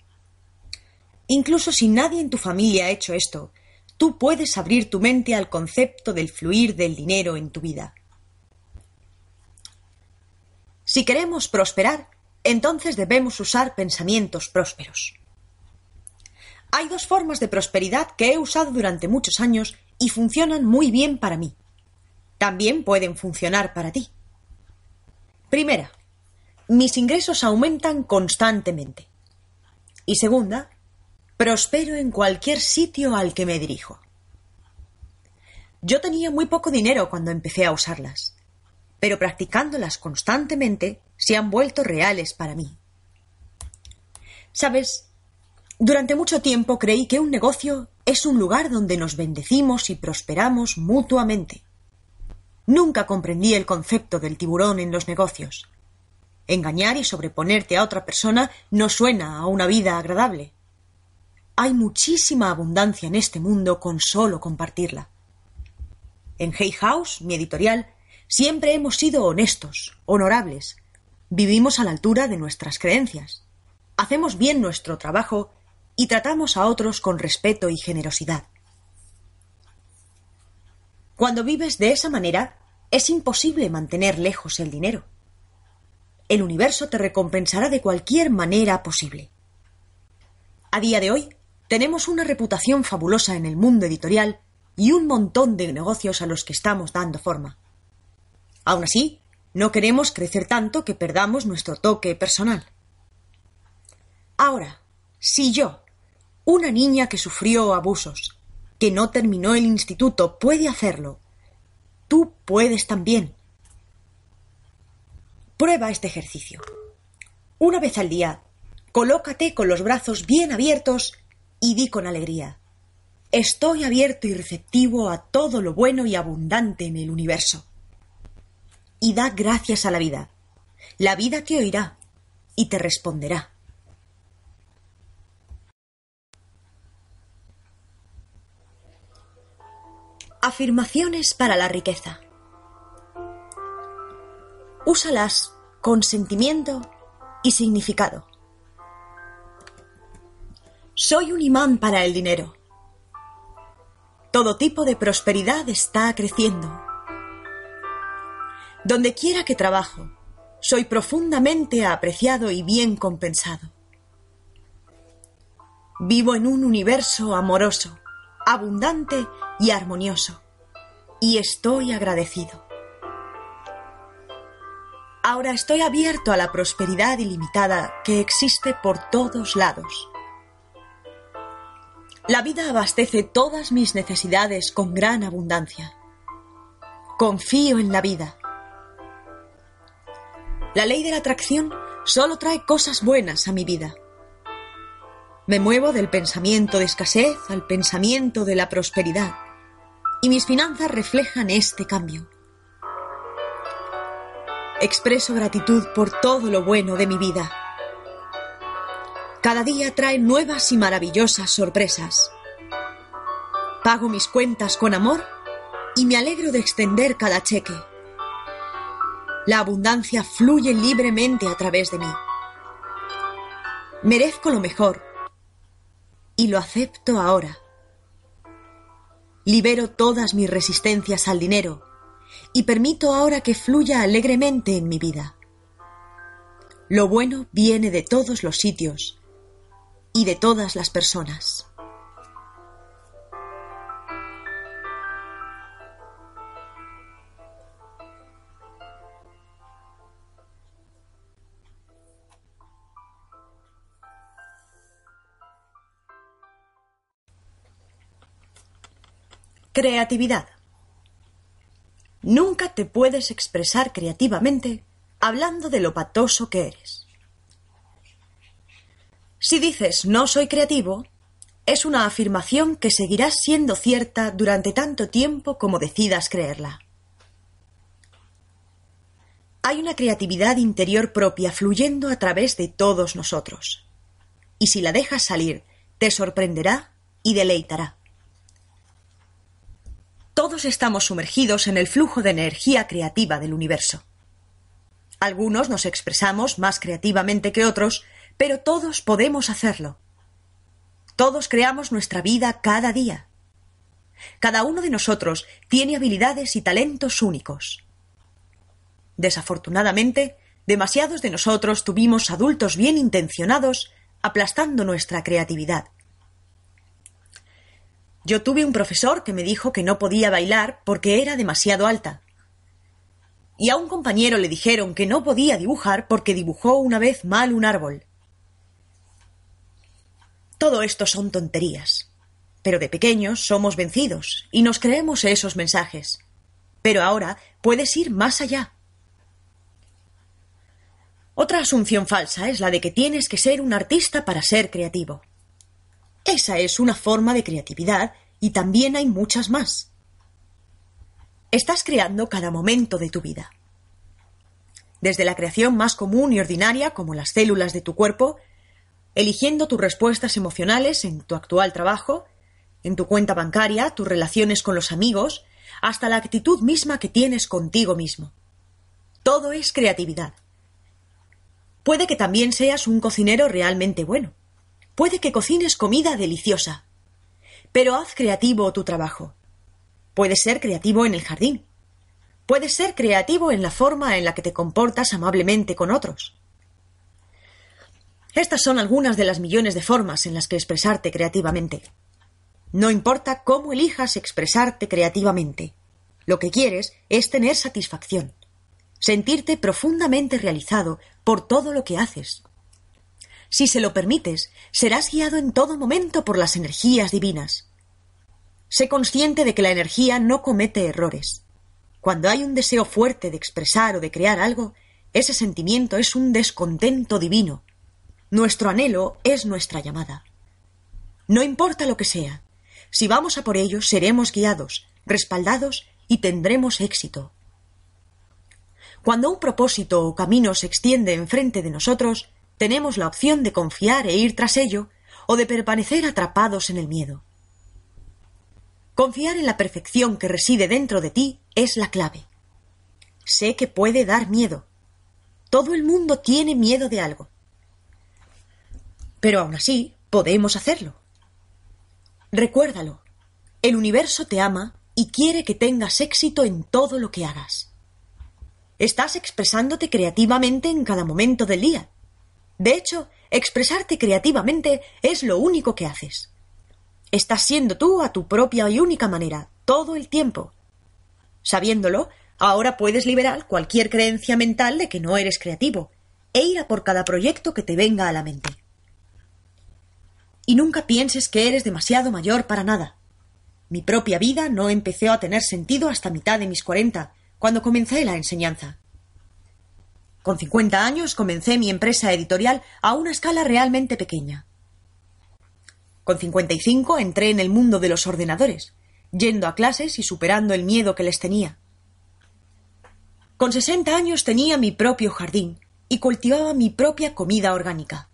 A: Incluso si nadie en tu familia ha hecho esto, tú puedes abrir tu mente al concepto del fluir del dinero en tu vida. Si queremos prosperar, entonces debemos usar pensamientos prósperos. Hay dos formas de prosperidad que he usado durante muchos años y funcionan muy bien para mí. También pueden funcionar para ti. Primera, mis ingresos aumentan constantemente. Y segunda, prospero en cualquier sitio al que me dirijo. Yo tenía muy poco dinero cuando empecé a usarlas, pero practicándolas constantemente se han vuelto reales para mí. Sabes, durante mucho tiempo creí que un negocio es un lugar donde nos bendecimos y prosperamos mutuamente. Nunca comprendí el concepto del tiburón en los negocios. Engañar y sobreponerte a otra persona no suena a una vida agradable. Hay muchísima abundancia en este mundo con solo compartirla. En Hay House, mi editorial, siempre hemos sido honestos, honorables. Vivimos a la altura de nuestras creencias. Hacemos bien nuestro trabajo y tratamos a otros con respeto y generosidad. Cuando vives de esa manera, es imposible mantener lejos el dinero. El universo te recompensará de cualquier manera posible. A día de hoy, tenemos una reputación fabulosa en el mundo editorial y un montón de negocios a los que estamos dando forma. Aún así, no queremos crecer tanto que perdamos nuestro toque personal. Ahora, si yo, una niña que sufrió abusos, que no terminó el instituto, puede hacerlo. Tú puedes también. Prueba este ejercicio. Una vez al día, colócate con los brazos bien abiertos y di con alegría. Estoy abierto y receptivo a todo lo bueno y abundante en el universo. Y da gracias a la vida, la vida que oirá y te responderá. Afirmaciones para la riqueza. Úsalas con sentimiento y significado. Soy un imán para el dinero. Todo tipo de prosperidad está creciendo. Donde quiera que trabajo, soy profundamente apreciado y bien compensado. Vivo en un universo amoroso abundante y armonioso. Y estoy agradecido. Ahora estoy abierto a la prosperidad ilimitada que existe por todos lados. La vida abastece todas mis necesidades con gran abundancia. Confío en la vida. La ley de la atracción solo trae cosas buenas a mi vida. Me muevo del pensamiento de escasez al pensamiento de la prosperidad y mis finanzas reflejan este cambio. Expreso gratitud por todo lo bueno de mi vida. Cada día trae nuevas y maravillosas sorpresas. Pago mis cuentas con amor y me alegro de extender cada cheque. La abundancia fluye libremente a través de mí. Merezco lo mejor y lo acepto ahora. Libero todas mis resistencias al dinero y permito ahora que fluya alegremente en mi vida. Lo bueno viene de todos los sitios y de todas las personas. Creatividad. Nunca te puedes expresar creativamente hablando de lo patoso que eres. Si dices no soy creativo, es una afirmación que seguirá siendo cierta durante tanto tiempo como decidas creerla. Hay una creatividad interior propia fluyendo a través de todos nosotros. Y si la dejas salir, te sorprenderá y deleitará. Todos estamos sumergidos en el flujo de energía creativa del universo. Algunos nos expresamos más creativamente que otros, pero todos podemos hacerlo. Todos creamos nuestra vida cada día. Cada uno de nosotros tiene habilidades y talentos únicos. Desafortunadamente, demasiados de nosotros tuvimos adultos bien intencionados aplastando nuestra creatividad. Yo tuve un profesor que me dijo que no podía bailar porque era demasiado alta. Y a un compañero le dijeron que no podía dibujar porque dibujó una vez mal un árbol. Todo esto son tonterías. Pero de pequeños somos vencidos y nos creemos esos mensajes. Pero ahora puedes ir más allá. Otra asunción falsa es la de que tienes que ser un artista para ser creativo. Esa es una forma de creatividad y también hay muchas más. Estás creando cada momento de tu vida. Desde la creación más común y ordinaria, como las células de tu cuerpo, eligiendo tus respuestas emocionales en tu actual trabajo, en tu cuenta bancaria, tus relaciones con los amigos, hasta la actitud misma que tienes contigo mismo. Todo es creatividad. Puede que también seas un cocinero realmente bueno. Puede que cocines comida deliciosa. Pero haz creativo tu trabajo. Puedes ser creativo en el jardín. Puedes ser creativo en la forma en la que te comportas amablemente con otros. Estas son algunas de las millones de formas en las que expresarte creativamente. No importa cómo elijas expresarte creativamente. Lo que quieres es tener satisfacción, sentirte profundamente realizado por todo lo que haces. Si se lo permites, serás guiado en todo momento por las energías divinas. Sé consciente de que la energía no comete errores. Cuando hay un deseo fuerte de expresar o de crear algo, ese sentimiento es un descontento divino. Nuestro anhelo es nuestra llamada. No importa lo que sea, si vamos a por ello, seremos guiados, respaldados y tendremos éxito. Cuando un propósito o camino se extiende enfrente de nosotros, tenemos la opción de confiar e ir tras ello o de permanecer atrapados en el miedo. Confiar en la perfección que reside dentro de ti es la clave. Sé que puede dar miedo. Todo el mundo tiene miedo de algo. Pero aún así, podemos hacerlo. Recuérdalo. El universo te ama y quiere que tengas éxito en todo lo que hagas. Estás expresándote creativamente en cada momento del día de hecho, expresarte creativamente es lo único que haces. Estás siendo tú a tu propia y única manera, todo el tiempo. Sabiéndolo, ahora puedes liberar cualquier creencia mental de que no eres creativo e ir a por cada proyecto que te venga a la mente. Y nunca pienses que eres demasiado mayor para nada. Mi propia vida no empezó a tener sentido hasta mitad de mis cuarenta, cuando comencé la enseñanza. Con cincuenta años comencé mi empresa editorial a una escala realmente pequeña. Con cincuenta y cinco entré en el mundo de los ordenadores, yendo a clases y superando el miedo que les tenía. Con sesenta años tenía mi propio jardín y cultivaba mi propia comida orgánica.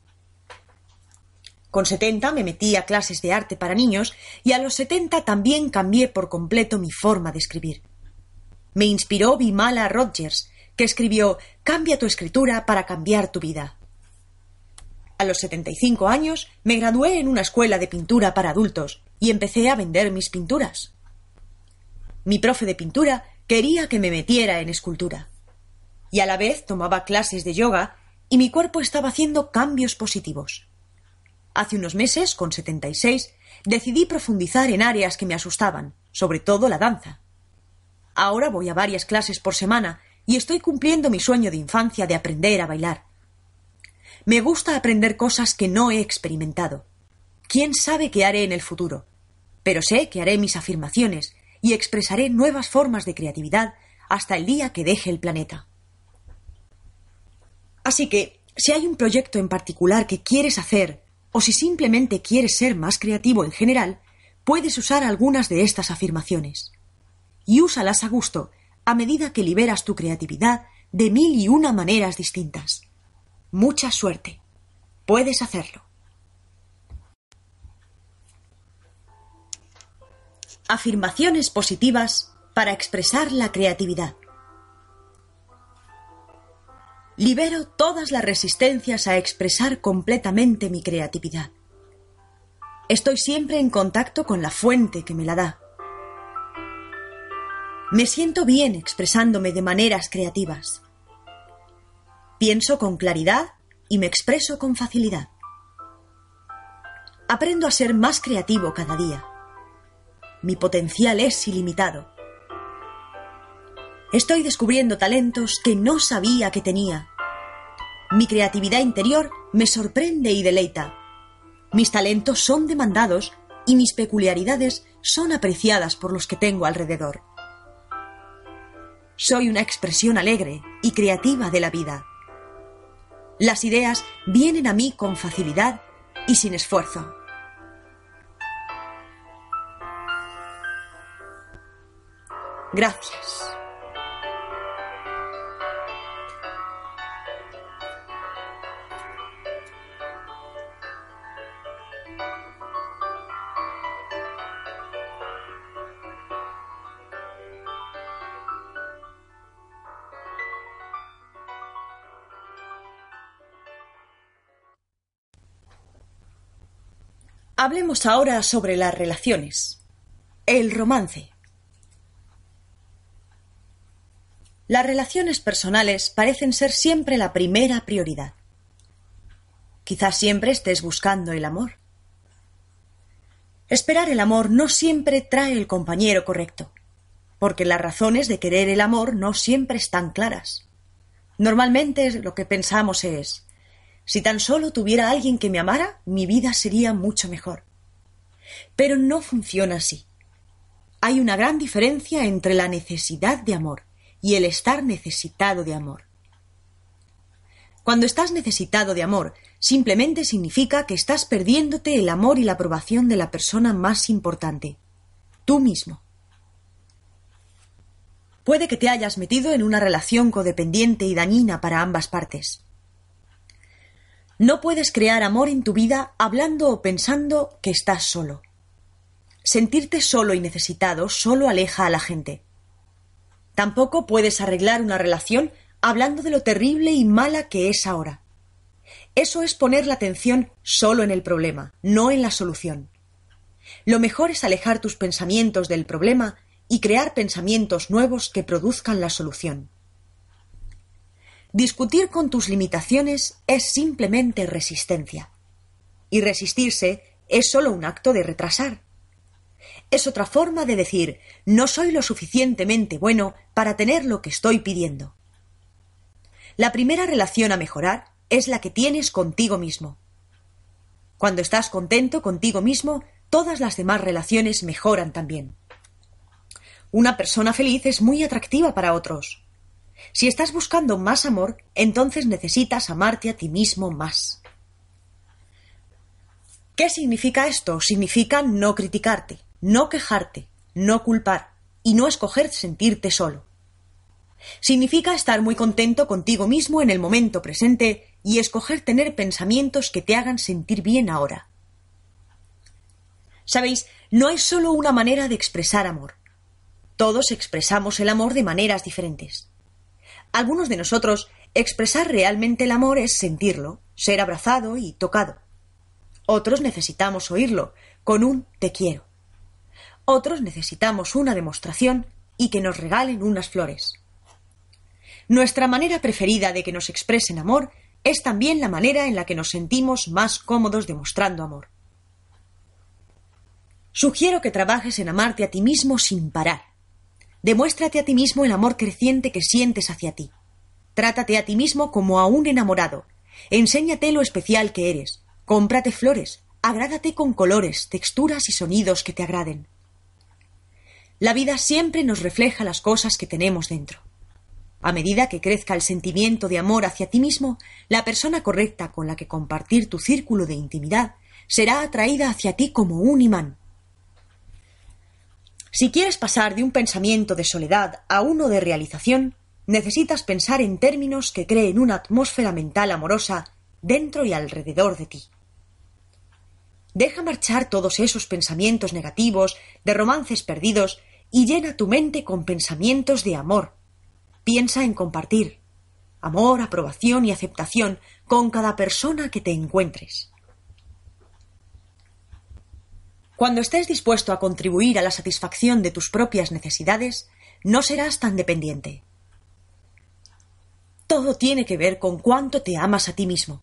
A: Con setenta me metí a clases de arte para niños y a los setenta también cambié por completo mi forma de escribir. Me inspiró Vimala Rogers, que escribió Cambia tu escritura para cambiar tu vida. A los setenta y cinco años me gradué en una escuela de pintura para adultos y empecé a vender mis pinturas. Mi profe de pintura quería que me metiera en escultura. Y a la vez tomaba clases de yoga y mi cuerpo estaba haciendo cambios positivos. Hace unos meses, con 76, decidí profundizar en áreas que me asustaban, sobre todo la danza. Ahora voy a varias clases por semana y estoy cumpliendo mi sueño de infancia de aprender a bailar. Me gusta aprender cosas que no he experimentado. ¿Quién sabe qué haré en el futuro? Pero sé que haré mis afirmaciones y expresaré nuevas formas de creatividad hasta el día que deje el planeta. Así que, si hay un proyecto en particular que quieres hacer, o si simplemente quieres ser más creativo en general, puedes usar algunas de estas afirmaciones. Y úsalas a gusto, a medida que liberas tu creatividad de mil y una maneras distintas. Mucha suerte. Puedes hacerlo. Afirmaciones positivas para expresar la creatividad. Libero todas las resistencias a expresar completamente mi creatividad. Estoy siempre en contacto con la fuente que me la da. Me siento bien expresándome de maneras creativas. Pienso con claridad y me expreso con facilidad. Aprendo a ser más creativo cada día. Mi potencial es ilimitado. Estoy descubriendo talentos que no sabía que tenía. Mi creatividad interior me sorprende y deleita. Mis talentos son demandados y mis peculiaridades son apreciadas por los que tengo alrededor. Soy una expresión alegre y creativa de la vida. Las ideas vienen a mí con facilidad y sin esfuerzo. Gracias. Hablemos ahora sobre las relaciones. El romance. Las relaciones personales parecen ser siempre la primera prioridad. Quizás siempre estés buscando el amor. Esperar el amor no siempre trae el compañero correcto, porque las razones de querer el amor no siempre están claras. Normalmente lo que pensamos es si tan solo tuviera alguien que me amara, mi vida sería mucho mejor. Pero no funciona así. Hay una gran diferencia entre la necesidad de amor y el estar necesitado de amor. Cuando estás necesitado de amor, simplemente significa que estás perdiéndote el amor y la aprobación de la persona más importante, tú mismo. Puede que te hayas metido en una relación codependiente y dañina para ambas partes. No puedes crear amor en tu vida hablando o pensando que estás solo. Sentirte solo y necesitado solo aleja a la gente. Tampoco puedes arreglar una relación hablando de lo terrible y mala que es ahora. Eso es poner la atención solo en el problema, no en la solución. Lo mejor es alejar tus pensamientos del problema y crear pensamientos nuevos que produzcan la solución. Discutir con tus limitaciones es simplemente resistencia. Y resistirse es solo un acto de retrasar. Es otra forma de decir no soy lo suficientemente bueno para tener lo que estoy pidiendo. La primera relación a mejorar es la que tienes contigo mismo. Cuando estás contento contigo mismo, todas las demás relaciones mejoran también. Una persona feliz es muy atractiva para otros. Si estás buscando más amor, entonces necesitas amarte a ti mismo más. ¿Qué significa esto? Significa no criticarte, no quejarte, no culpar y no escoger sentirte solo. Significa estar muy contento contigo mismo en el momento presente y escoger tener pensamientos que te hagan sentir bien ahora. Sabéis, no hay solo una manera de expresar amor. Todos expresamos el amor de maneras diferentes. Algunos de nosotros expresar realmente el amor es sentirlo, ser abrazado y tocado. Otros necesitamos oírlo, con un te quiero. Otros necesitamos una demostración y que nos regalen unas flores. Nuestra manera preferida de que nos expresen amor es también la manera en la que nos sentimos más cómodos demostrando amor. Sugiero que trabajes en amarte a ti mismo sin parar. Demuéstrate a ti mismo el amor creciente que sientes hacia ti. Trátate a ti mismo como a un enamorado. Enséñate lo especial que eres. Cómprate flores. Agrádate con colores, texturas y sonidos que te agraden. La vida siempre nos refleja las cosas que tenemos dentro. A medida que crezca el sentimiento de amor hacia ti mismo, la persona correcta con la que compartir tu círculo de intimidad será atraída hacia ti como un imán. Si quieres pasar de un pensamiento de soledad a uno de realización, necesitas pensar en términos que creen una atmósfera mental amorosa dentro y alrededor de ti. Deja marchar todos esos pensamientos negativos, de romances perdidos, y llena tu mente con pensamientos de amor, Piensa en compartir amor, aprobación y aceptación con cada persona que te encuentres. Cuando estés dispuesto a contribuir a la satisfacción de tus propias necesidades, no serás tan dependiente. Todo tiene que ver con cuánto te amas a ti mismo.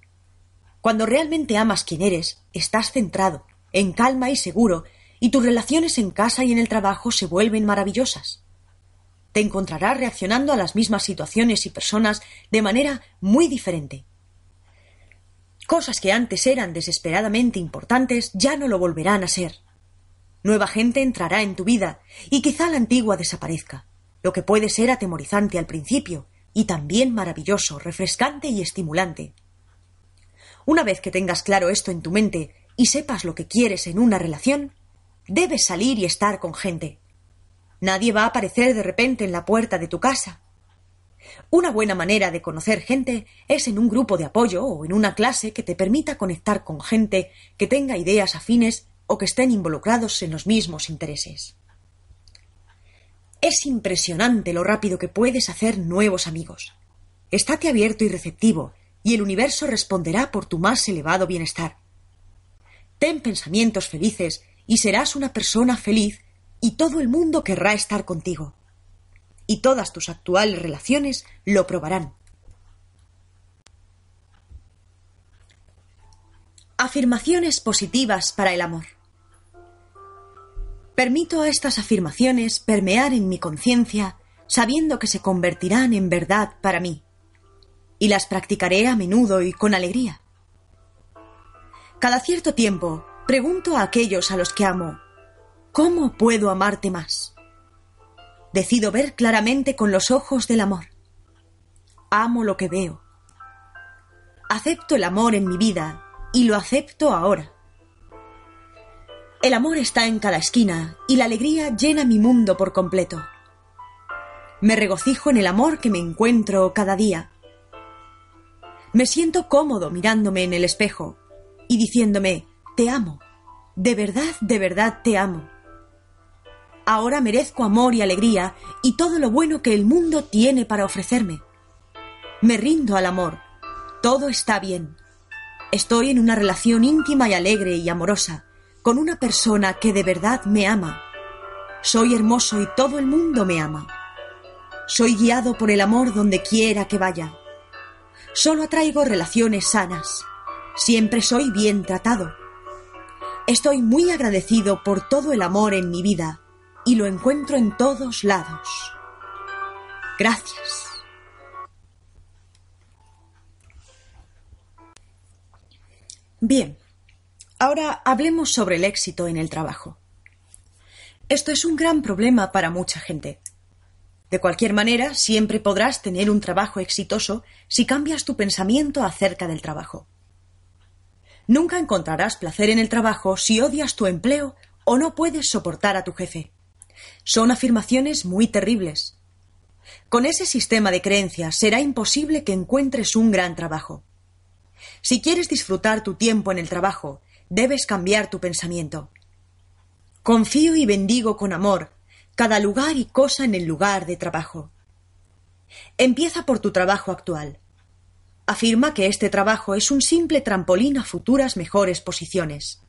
A: Cuando realmente amas quien eres, estás centrado, en calma y seguro, y tus relaciones en casa y en el trabajo se vuelven maravillosas te encontrarás reaccionando a las mismas situaciones y personas de manera muy diferente. Cosas que antes eran desesperadamente importantes ya no lo volverán a ser. Nueva gente entrará en tu vida y quizá la antigua desaparezca, lo que puede ser atemorizante al principio y también maravilloso, refrescante y estimulante. Una vez que tengas claro esto en tu mente y sepas lo que quieres en una relación, debes salir y estar con gente. Nadie va a aparecer de repente en la puerta de tu casa. Una buena manera de conocer gente es en un grupo de apoyo o en una clase que te permita conectar con gente que tenga ideas afines o que estén involucrados en los mismos intereses. Es impresionante lo rápido que puedes hacer nuevos amigos. Estate abierto y receptivo, y el universo responderá por tu más elevado bienestar. Ten pensamientos felices y serás una persona feliz y todo el mundo querrá estar contigo. Y todas tus actuales relaciones lo probarán. Afirmaciones positivas para el amor. Permito a estas afirmaciones permear en mi conciencia sabiendo que se convertirán en verdad para mí, y las practicaré a menudo y con alegría. Cada cierto tiempo pregunto a aquellos a los que amo ¿Cómo puedo amarte más? Decido ver claramente con los ojos del amor. Amo lo que veo. Acepto el amor en mi vida y lo acepto ahora. El amor está en cada esquina y la alegría llena mi mundo por completo. Me regocijo en el amor que me encuentro cada día. Me siento cómodo mirándome en el espejo y diciéndome, te amo, de verdad, de verdad te amo. Ahora merezco amor y alegría y todo lo bueno que el mundo tiene para ofrecerme. Me rindo al amor. Todo está bien. Estoy en una relación íntima y alegre y amorosa con una persona que de verdad me ama. Soy hermoso y todo el mundo me ama. Soy guiado por el amor donde quiera que vaya. Solo atraigo relaciones sanas. Siempre soy bien tratado. Estoy muy agradecido por todo el amor en mi vida y lo encuentro en todos lados. Gracias. Bien, ahora hablemos sobre el éxito en el trabajo. Esto es un gran problema para mucha gente. De cualquier manera, siempre podrás tener un trabajo exitoso si cambias tu pensamiento acerca del trabajo. Nunca encontrarás placer en el trabajo si odias tu empleo o no puedes soportar a tu jefe. Son afirmaciones muy terribles. Con ese sistema de creencias será imposible que encuentres un gran trabajo. Si quieres disfrutar tu tiempo en el trabajo, debes cambiar tu pensamiento. Confío y bendigo con amor cada lugar y cosa en el lugar de trabajo. Empieza por tu trabajo actual. Afirma que este trabajo es un simple trampolín a futuras mejores posiciones.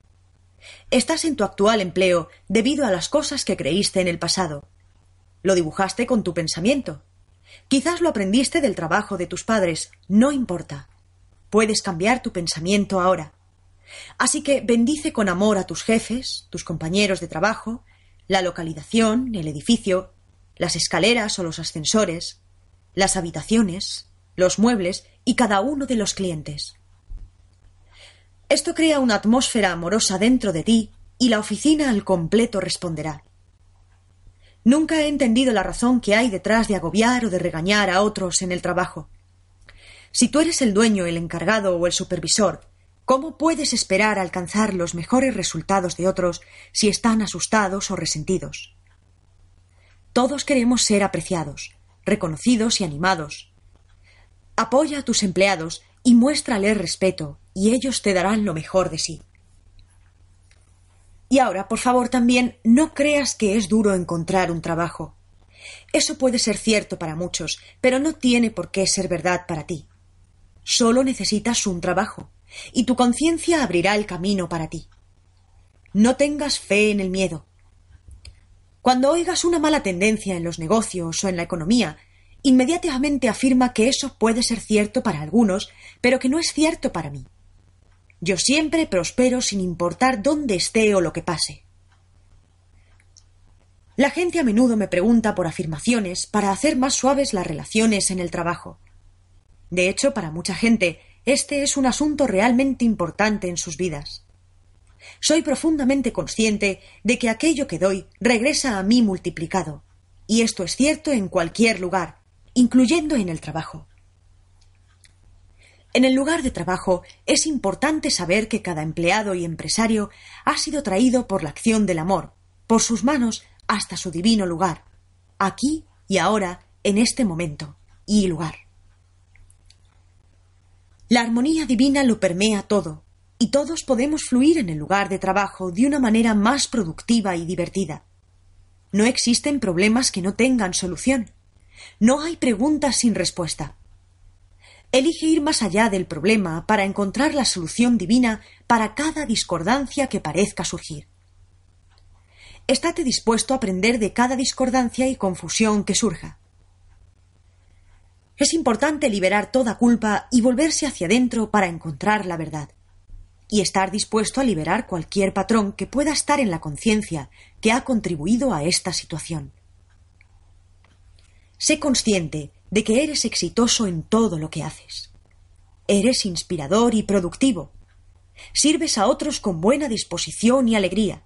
A: Estás en tu actual empleo debido a las cosas que creíste en el pasado. Lo dibujaste con tu pensamiento. Quizás lo aprendiste del trabajo de tus padres, no importa. Puedes cambiar tu pensamiento ahora. Así que bendice con amor a tus jefes, tus compañeros de trabajo, la localización, el edificio, las escaleras o los ascensores, las habitaciones, los muebles y cada uno de los clientes. Esto crea una atmósfera amorosa dentro de ti y la oficina al completo responderá. Nunca he entendido la razón que hay detrás de agobiar o de regañar a otros en el trabajo. Si tú eres el dueño, el encargado o el supervisor, ¿cómo puedes esperar alcanzar los mejores resultados de otros si están asustados o resentidos? Todos queremos ser apreciados, reconocidos y animados. Apoya a tus empleados y muéstrales respeto, y ellos te darán lo mejor de sí. Y ahora, por favor, también no creas que es duro encontrar un trabajo. Eso puede ser cierto para muchos, pero no tiene por qué ser verdad para ti. Solo necesitas un trabajo, y tu conciencia abrirá el camino para ti. No tengas fe en el miedo. Cuando oigas una mala tendencia en los negocios o en la economía, inmediatamente afirma que eso puede ser cierto para algunos, pero que no es cierto para mí. Yo siempre prospero sin importar dónde esté o lo que pase. La gente a menudo me pregunta por afirmaciones para hacer más suaves las relaciones en el trabajo. De hecho, para mucha gente, este es un asunto realmente importante en sus vidas. Soy profundamente consciente de que aquello que doy regresa a mí multiplicado, y esto es cierto en cualquier lugar, incluyendo en el trabajo. En el lugar de trabajo es importante saber que cada empleado y empresario ha sido traído por la acción del amor, por sus manos hasta su divino lugar, aquí y ahora, en este momento y lugar. La armonía divina lo permea todo, y todos podemos fluir en el lugar de trabajo de una manera más productiva y divertida. No existen problemas que no tengan solución. No hay preguntas sin respuesta. Elige ir más allá del problema para encontrar la solución divina para cada discordancia que parezca surgir. Estate dispuesto a aprender de cada discordancia y confusión que surja. Es importante liberar toda culpa y volverse hacia adentro para encontrar la verdad. Y estar dispuesto a liberar cualquier patrón que pueda estar en la conciencia que ha contribuido a esta situación. Sé consciente de que eres exitoso en todo lo que haces. Eres inspirador y productivo. Sirves a otros con buena disposición y alegría.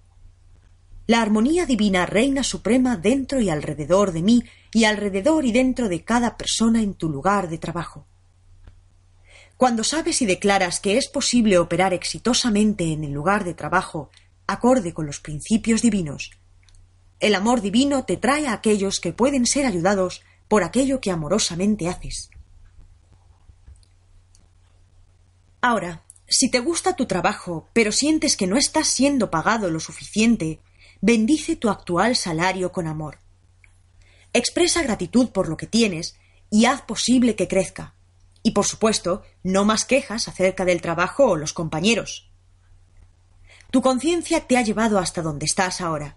A: La armonía divina reina suprema dentro y alrededor de mí y alrededor y dentro de cada persona en tu lugar de trabajo. Cuando sabes y declaras que es posible operar exitosamente en el lugar de trabajo acorde con los principios divinos, el amor divino te trae a aquellos que pueden ser ayudados por aquello que amorosamente haces. Ahora, si te gusta tu trabajo, pero sientes que no estás siendo pagado lo suficiente bendice tu actual salario con amor. Expresa gratitud por lo que tienes y haz posible que crezca. Y por supuesto, no más quejas acerca del trabajo o los compañeros. Tu conciencia te ha llevado hasta donde estás ahora.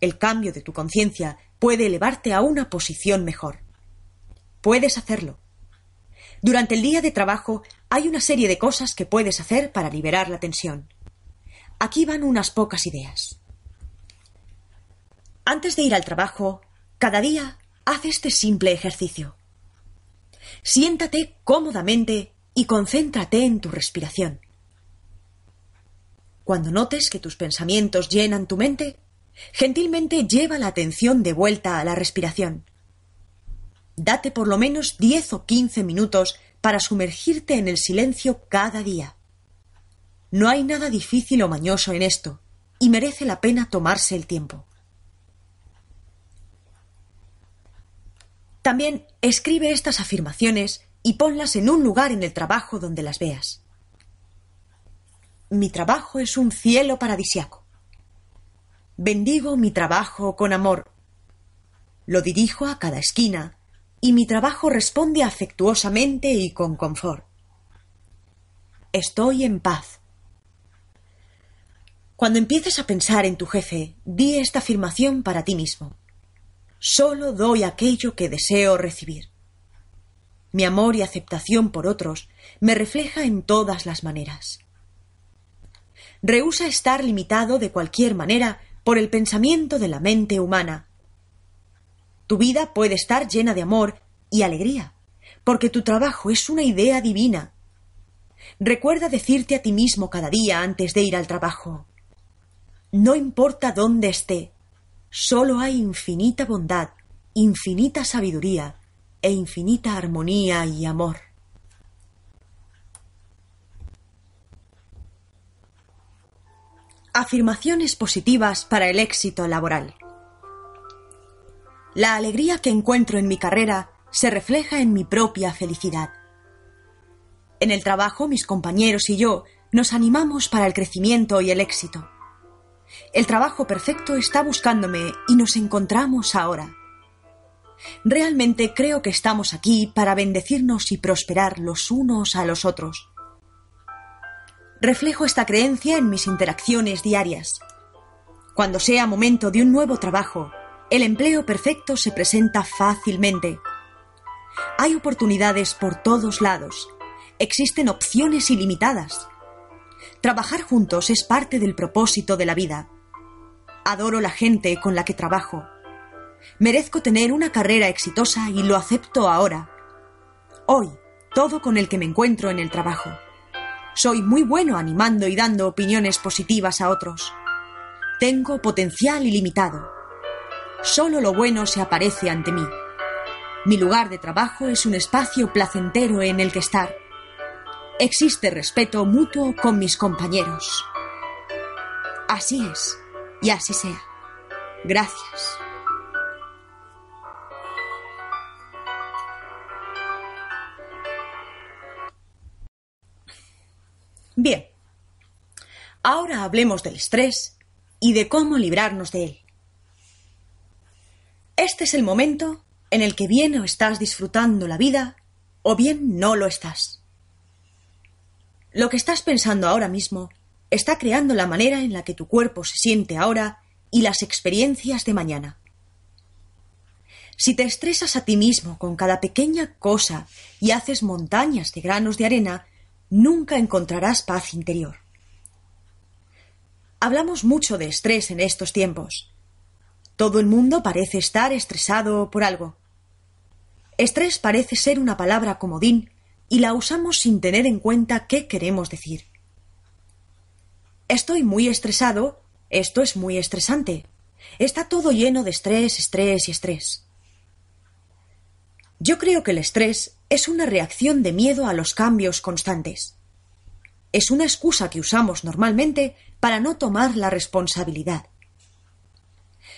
A: El cambio de tu conciencia puede elevarte a una posición mejor. Puedes hacerlo. Durante el día de trabajo hay una serie de cosas que puedes hacer para liberar la tensión. Aquí van unas pocas ideas. Antes de ir al trabajo, cada día haz este simple ejercicio. Siéntate cómodamente y concéntrate en tu respiración. Cuando notes que tus pensamientos llenan tu mente, gentilmente lleva la atención de vuelta a la respiración. Date por lo menos 10 o 15 minutos para sumergirte en el silencio cada día. No hay nada difícil o mañoso en esto, y merece la pena tomarse el tiempo. También escribe estas afirmaciones y ponlas en un lugar en el trabajo donde las veas. Mi trabajo es un cielo paradisiaco. Bendigo mi trabajo con amor. Lo dirijo a cada esquina y mi trabajo responde afectuosamente y con confort. Estoy en paz. Cuando empieces a pensar en tu jefe, di esta afirmación para ti mismo. Solo doy aquello que deseo recibir. Mi amor y aceptación por otros me refleja en todas las maneras. Rehúsa estar limitado de cualquier manera por el pensamiento de la mente humana. Tu vida puede estar llena de amor y alegría, porque tu trabajo es una idea divina. Recuerda decirte a ti mismo cada día antes de ir al trabajo no importa dónde esté, solo hay infinita bondad, infinita sabiduría e infinita armonía y amor. Afirmaciones positivas para el éxito laboral. La alegría que encuentro en mi carrera se refleja en mi propia felicidad. En el trabajo mis compañeros y yo nos animamos para el crecimiento y el éxito. El trabajo perfecto está buscándome y nos encontramos ahora. Realmente creo que estamos aquí para bendecirnos y prosperar los unos a los otros. Reflejo esta creencia en mis interacciones diarias. Cuando sea momento de un nuevo trabajo, el empleo perfecto se presenta fácilmente. Hay oportunidades por todos lados. Existen opciones ilimitadas. Trabajar juntos es parte del propósito de la vida. Adoro la gente con la que trabajo. Merezco tener una carrera exitosa y lo acepto ahora. Hoy, todo con el que me encuentro en el trabajo. Soy muy bueno animando y dando opiniones positivas a otros. Tengo potencial ilimitado. Solo lo bueno se aparece ante mí. Mi lugar de trabajo es un espacio placentero en el que estar Existe respeto mutuo con mis compañeros. Así es, y así sea. Gracias. Bien, ahora hablemos del estrés y de cómo librarnos de él. Este es el momento en el que bien o estás disfrutando la vida o bien no lo estás. Lo que estás pensando ahora mismo está creando la manera en la que tu cuerpo se siente ahora y las experiencias de mañana. Si te estresas a ti mismo con cada pequeña cosa y haces montañas de granos de arena, nunca encontrarás paz interior. Hablamos mucho de estrés en estos tiempos. Todo el mundo parece estar estresado por algo. Estrés parece ser una palabra comodín y la usamos sin tener en cuenta qué queremos decir. Estoy muy estresado, esto es muy estresante. Está todo lleno de estrés, estrés y estrés. Yo creo que el estrés es una reacción de miedo a los cambios constantes. Es una excusa que usamos normalmente para no tomar la responsabilidad.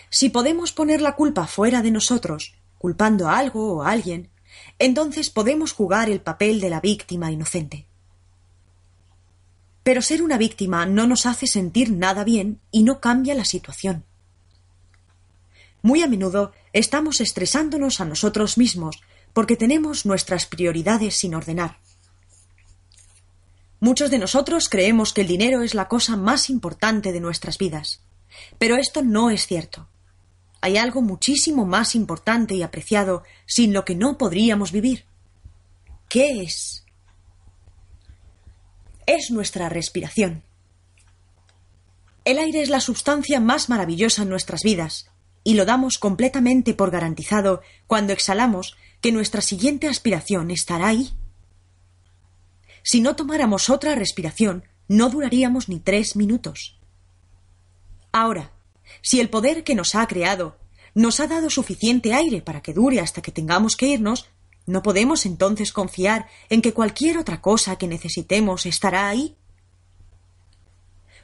A: Si podemos poner la culpa fuera de nosotros, culpando a algo o a alguien, entonces podemos jugar el papel de la víctima inocente. Pero ser una víctima no nos hace sentir nada bien y no cambia la situación. Muy a menudo estamos estresándonos a nosotros mismos porque tenemos nuestras prioridades sin ordenar. Muchos de nosotros creemos que el dinero es la cosa más importante de nuestras vidas, pero esto no es cierto hay algo muchísimo más importante y apreciado sin lo que no podríamos vivir. ¿Qué es? Es nuestra respiración. El aire es la sustancia más maravillosa en nuestras vidas, y lo damos completamente por garantizado cuando exhalamos que nuestra siguiente aspiración estará ahí. Si no tomáramos otra respiración, no duraríamos ni tres minutos. Ahora, si el poder que nos ha creado nos ha dado suficiente aire para que dure hasta que tengamos que irnos, ¿no podemos entonces confiar en que cualquier otra cosa que necesitemos estará ahí?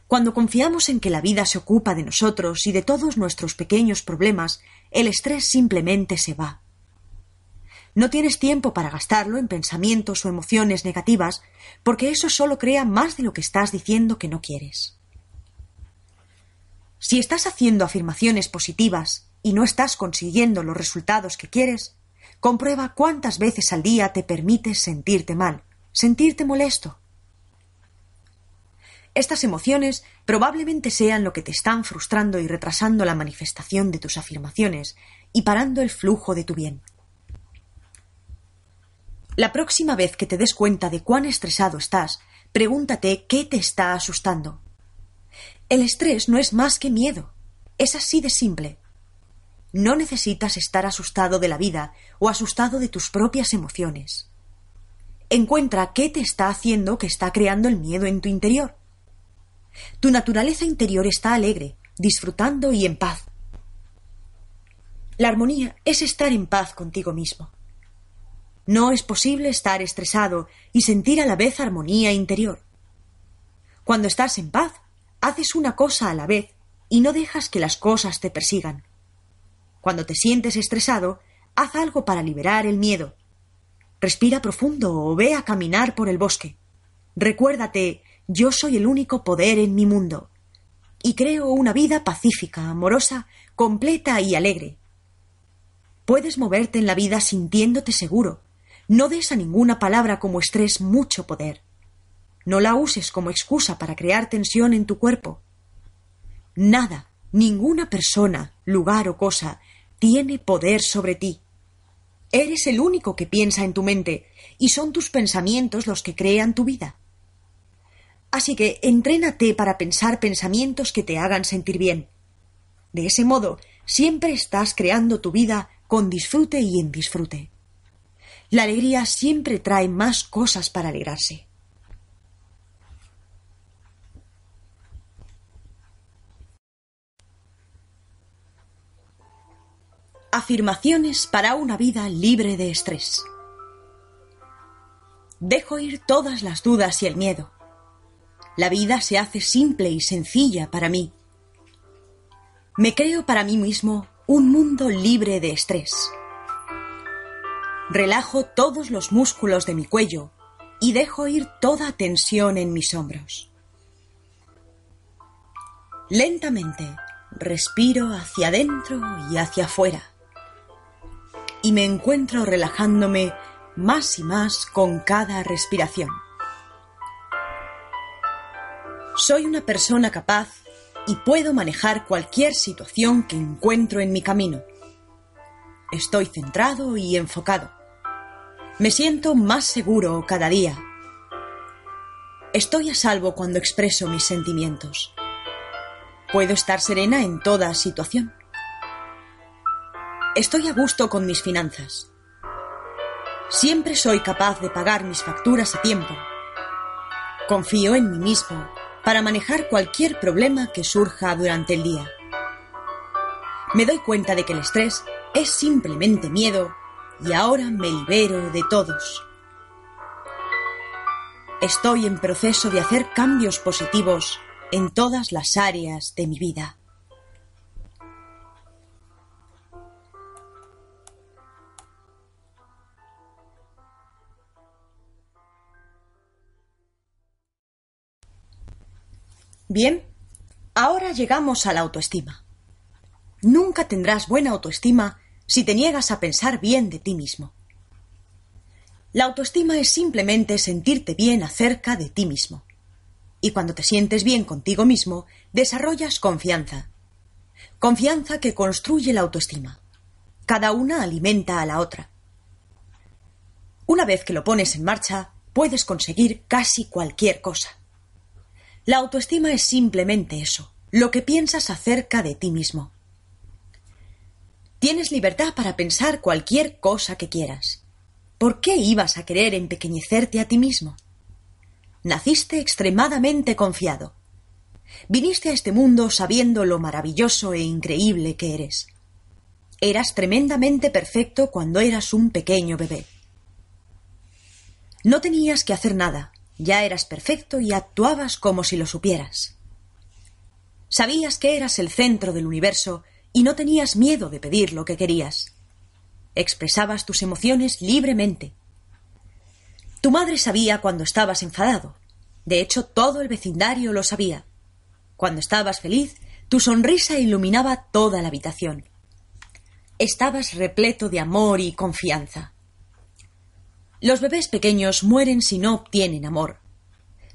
A: Cuando confiamos en que la vida se ocupa de nosotros y de todos nuestros pequeños problemas, el estrés simplemente se va. No tienes tiempo para gastarlo en pensamientos o emociones negativas, porque eso solo crea más de lo que estás diciendo que no quieres. Si estás haciendo afirmaciones positivas y no estás consiguiendo los resultados que quieres, comprueba cuántas veces al día te permites sentirte mal, sentirte molesto. Estas emociones probablemente sean lo que te están frustrando y retrasando la manifestación de tus afirmaciones y parando el flujo de tu bien. La próxima vez que te des cuenta de cuán estresado estás, pregúntate qué te está asustando. El estrés no es más que miedo. Es así de simple. No necesitas estar asustado de la vida o asustado de tus propias emociones. Encuentra qué te está haciendo que está creando el miedo en tu interior. Tu naturaleza interior está alegre, disfrutando y en paz. La armonía es estar en paz contigo mismo. No es posible estar estresado y sentir a la vez armonía interior. Cuando estás en paz, haces una cosa a la vez y no dejas que las cosas te persigan. Cuando te sientes estresado, haz algo para liberar el miedo. Respira profundo o ve a caminar por el bosque. Recuérdate, yo soy el único poder en mi mundo. Y creo una vida pacífica, amorosa, completa y alegre. Puedes moverte en la vida sintiéndote seguro, no des a ninguna palabra como estrés mucho poder. No la uses como excusa para crear tensión en tu cuerpo. Nada, ninguna persona, lugar o cosa tiene poder sobre ti. Eres el único que piensa en tu mente, y son tus pensamientos los que crean tu vida. Así que entrénate para pensar pensamientos que te hagan sentir bien. De ese modo, siempre estás creando tu vida con disfrute y en disfrute. La alegría siempre trae más cosas para alegrarse. Afirmaciones para una vida libre de estrés. Dejo ir todas las dudas y el miedo. La vida se hace simple y sencilla para mí. Me creo para mí mismo un mundo libre de estrés. Relajo todos los músculos de mi cuello y dejo ir toda tensión en mis hombros. Lentamente respiro hacia adentro y hacia afuera y me encuentro relajándome más y más con cada respiración. Soy una persona capaz y puedo manejar cualquier situación que encuentro en mi camino. Estoy centrado y enfocado. Me siento más seguro cada día. Estoy a salvo cuando expreso mis sentimientos. Puedo estar serena en toda situación. Estoy a gusto con mis finanzas. Siempre soy capaz de pagar mis facturas a tiempo. Confío en mí mismo para manejar cualquier problema que surja durante el día. Me doy cuenta de que el estrés es simplemente miedo y ahora me libero de todos. Estoy en proceso de hacer cambios positivos en todas las áreas de mi vida. Bien, ahora llegamos a la autoestima. Nunca tendrás buena autoestima si te niegas a pensar bien de ti mismo. La autoestima es simplemente sentirte bien acerca de ti mismo. Y cuando te sientes bien contigo mismo, desarrollas confianza. Confianza que construye la autoestima. Cada una alimenta a la otra. Una vez que lo pones en marcha, puedes conseguir casi cualquier cosa. La autoestima es simplemente eso, lo que piensas acerca de ti mismo. Tienes libertad para pensar cualquier cosa que quieras. ¿Por qué ibas a querer empequeñecerte a ti mismo? Naciste extremadamente confiado. Viniste a este mundo sabiendo lo maravilloso e increíble que eres. Eras tremendamente perfecto cuando eras un pequeño bebé. No tenías que hacer nada, ya eras perfecto y actuabas como si lo supieras. Sabías que eras el centro del universo y no tenías miedo de pedir lo que querías. Expresabas tus emociones libremente. Tu madre sabía cuando estabas enfadado. De hecho, todo el vecindario lo sabía. Cuando estabas feliz, tu sonrisa iluminaba toda la habitación. Estabas repleto de amor y confianza. Los bebés pequeños mueren si no obtienen amor.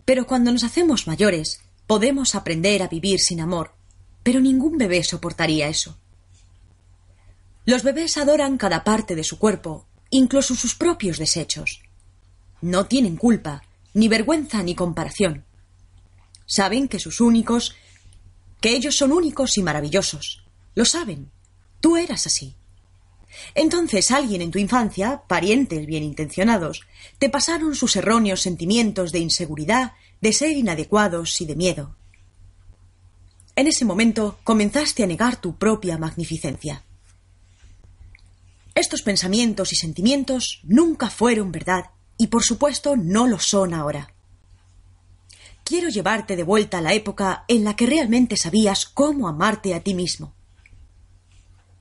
A: Pero cuando nos hacemos mayores, podemos aprender a vivir sin amor. Pero ningún bebé soportaría eso. Los bebés adoran cada parte de su cuerpo, incluso sus propios desechos. No tienen culpa, ni vergüenza, ni comparación. Saben que sus únicos, que ellos son únicos y maravillosos. Lo saben. Tú eras así. Entonces alguien en tu infancia, parientes bien intencionados, te pasaron sus erróneos sentimientos de inseguridad, de ser inadecuados y de miedo. En ese momento comenzaste a negar tu propia magnificencia. Estos pensamientos y sentimientos nunca fueron verdad y por supuesto no lo son ahora. Quiero llevarte de vuelta a la época en la que realmente sabías cómo amarte a ti mismo.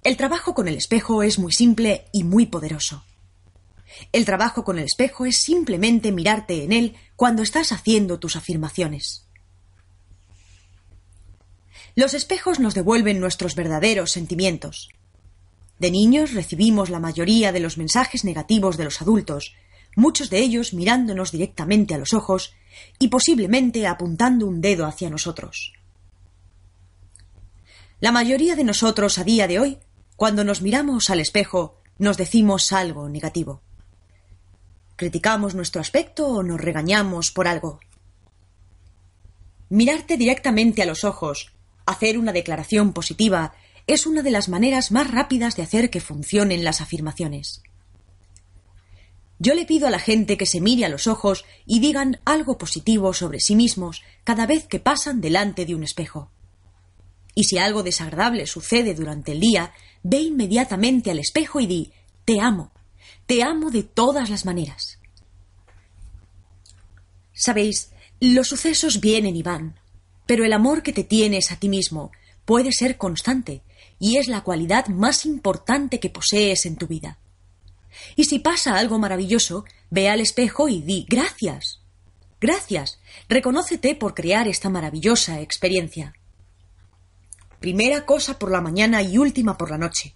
A: El trabajo con el espejo es muy simple y muy poderoso. El trabajo con el espejo es simplemente mirarte en él cuando estás haciendo tus afirmaciones. Los espejos nos devuelven nuestros verdaderos sentimientos. De niños recibimos la mayoría de los mensajes negativos de los adultos, muchos de ellos mirándonos directamente a los ojos y posiblemente apuntando un dedo hacia nosotros. La mayoría de nosotros a día de hoy cuando nos miramos al espejo, nos decimos algo negativo. ¿Criticamos nuestro aspecto o nos regañamos por algo? Mirarte directamente a los ojos, hacer una declaración positiva, es una de las maneras más rápidas de hacer que funcionen las afirmaciones. Yo le pido a la gente que se mire a los ojos y digan algo positivo sobre sí mismos cada vez que pasan delante de un espejo. Y si algo desagradable sucede durante el día, ve inmediatamente al espejo y di Te amo, te amo de todas las maneras. Sabéis, los sucesos vienen y van, pero el amor que te tienes a ti mismo puede ser constante y es la cualidad más importante que posees en tu vida. Y si pasa algo maravilloso, ve al espejo y di gracias. Gracias. Reconócete por crear esta maravillosa experiencia. Primera cosa por la mañana y última por la noche.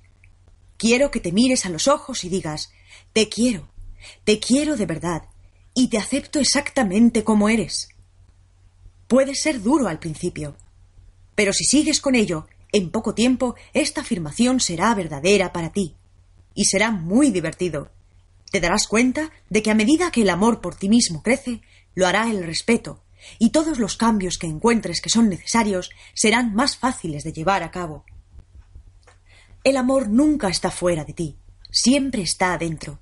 A: Quiero que te mires a los ojos y digas Te quiero, te quiero de verdad, y te acepto exactamente como eres. Puede ser duro al principio, pero si sigues con ello, en poco tiempo esta afirmación será verdadera para ti, y será muy divertido. Te darás cuenta de que a medida que el amor por ti mismo crece, lo hará el respeto, y todos los cambios que encuentres que son necesarios serán más fáciles de llevar a cabo. El amor nunca está fuera de ti, siempre está adentro.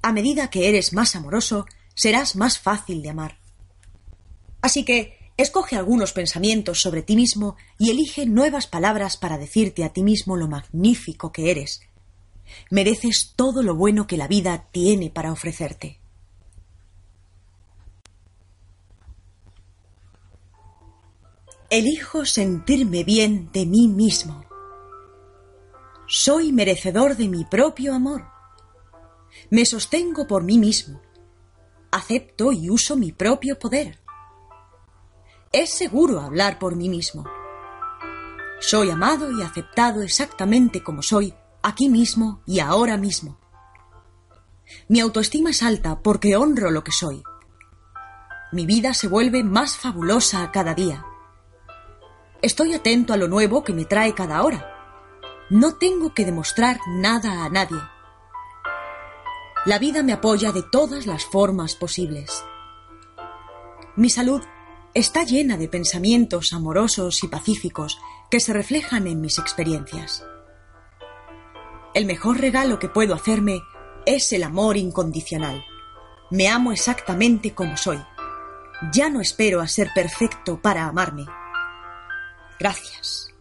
A: A medida que eres más amoroso, serás más fácil de amar. Así que escoge algunos pensamientos sobre ti mismo y elige nuevas palabras para decirte a ti mismo lo magnífico que eres. Mereces todo lo bueno que la vida tiene para ofrecerte. Elijo sentirme bien de mí mismo. Soy merecedor de mi propio amor. Me sostengo por mí mismo. Acepto y uso mi propio poder. Es seguro hablar por mí mismo. Soy amado y aceptado exactamente como soy, aquí mismo y ahora mismo. Mi autoestima es alta porque honro lo que soy. Mi vida se vuelve más fabulosa cada día. Estoy atento a lo nuevo que me trae cada hora. No tengo que demostrar nada a nadie. La vida me apoya de todas las formas posibles. Mi salud está llena de pensamientos amorosos y pacíficos que se reflejan en mis experiencias. El mejor regalo que puedo hacerme es el amor incondicional. Me amo exactamente como soy. Ya no espero a ser perfecto para amarme. Gracias.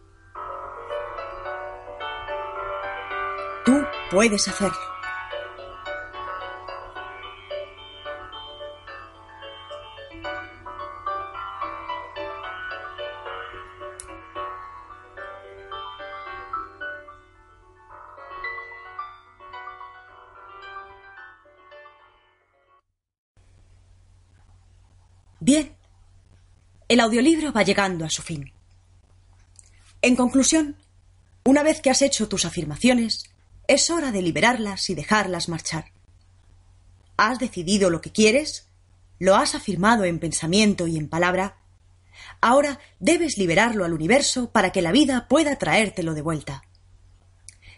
A: Tú puedes hacerlo. Bien, el audiolibro va llegando a su fin. En conclusión, una vez que has hecho tus afirmaciones, es hora de liberarlas y dejarlas marchar. ¿Has decidido lo que quieres? ¿Lo has afirmado en pensamiento y en palabra? Ahora debes liberarlo al universo para que la vida pueda traértelo de vuelta.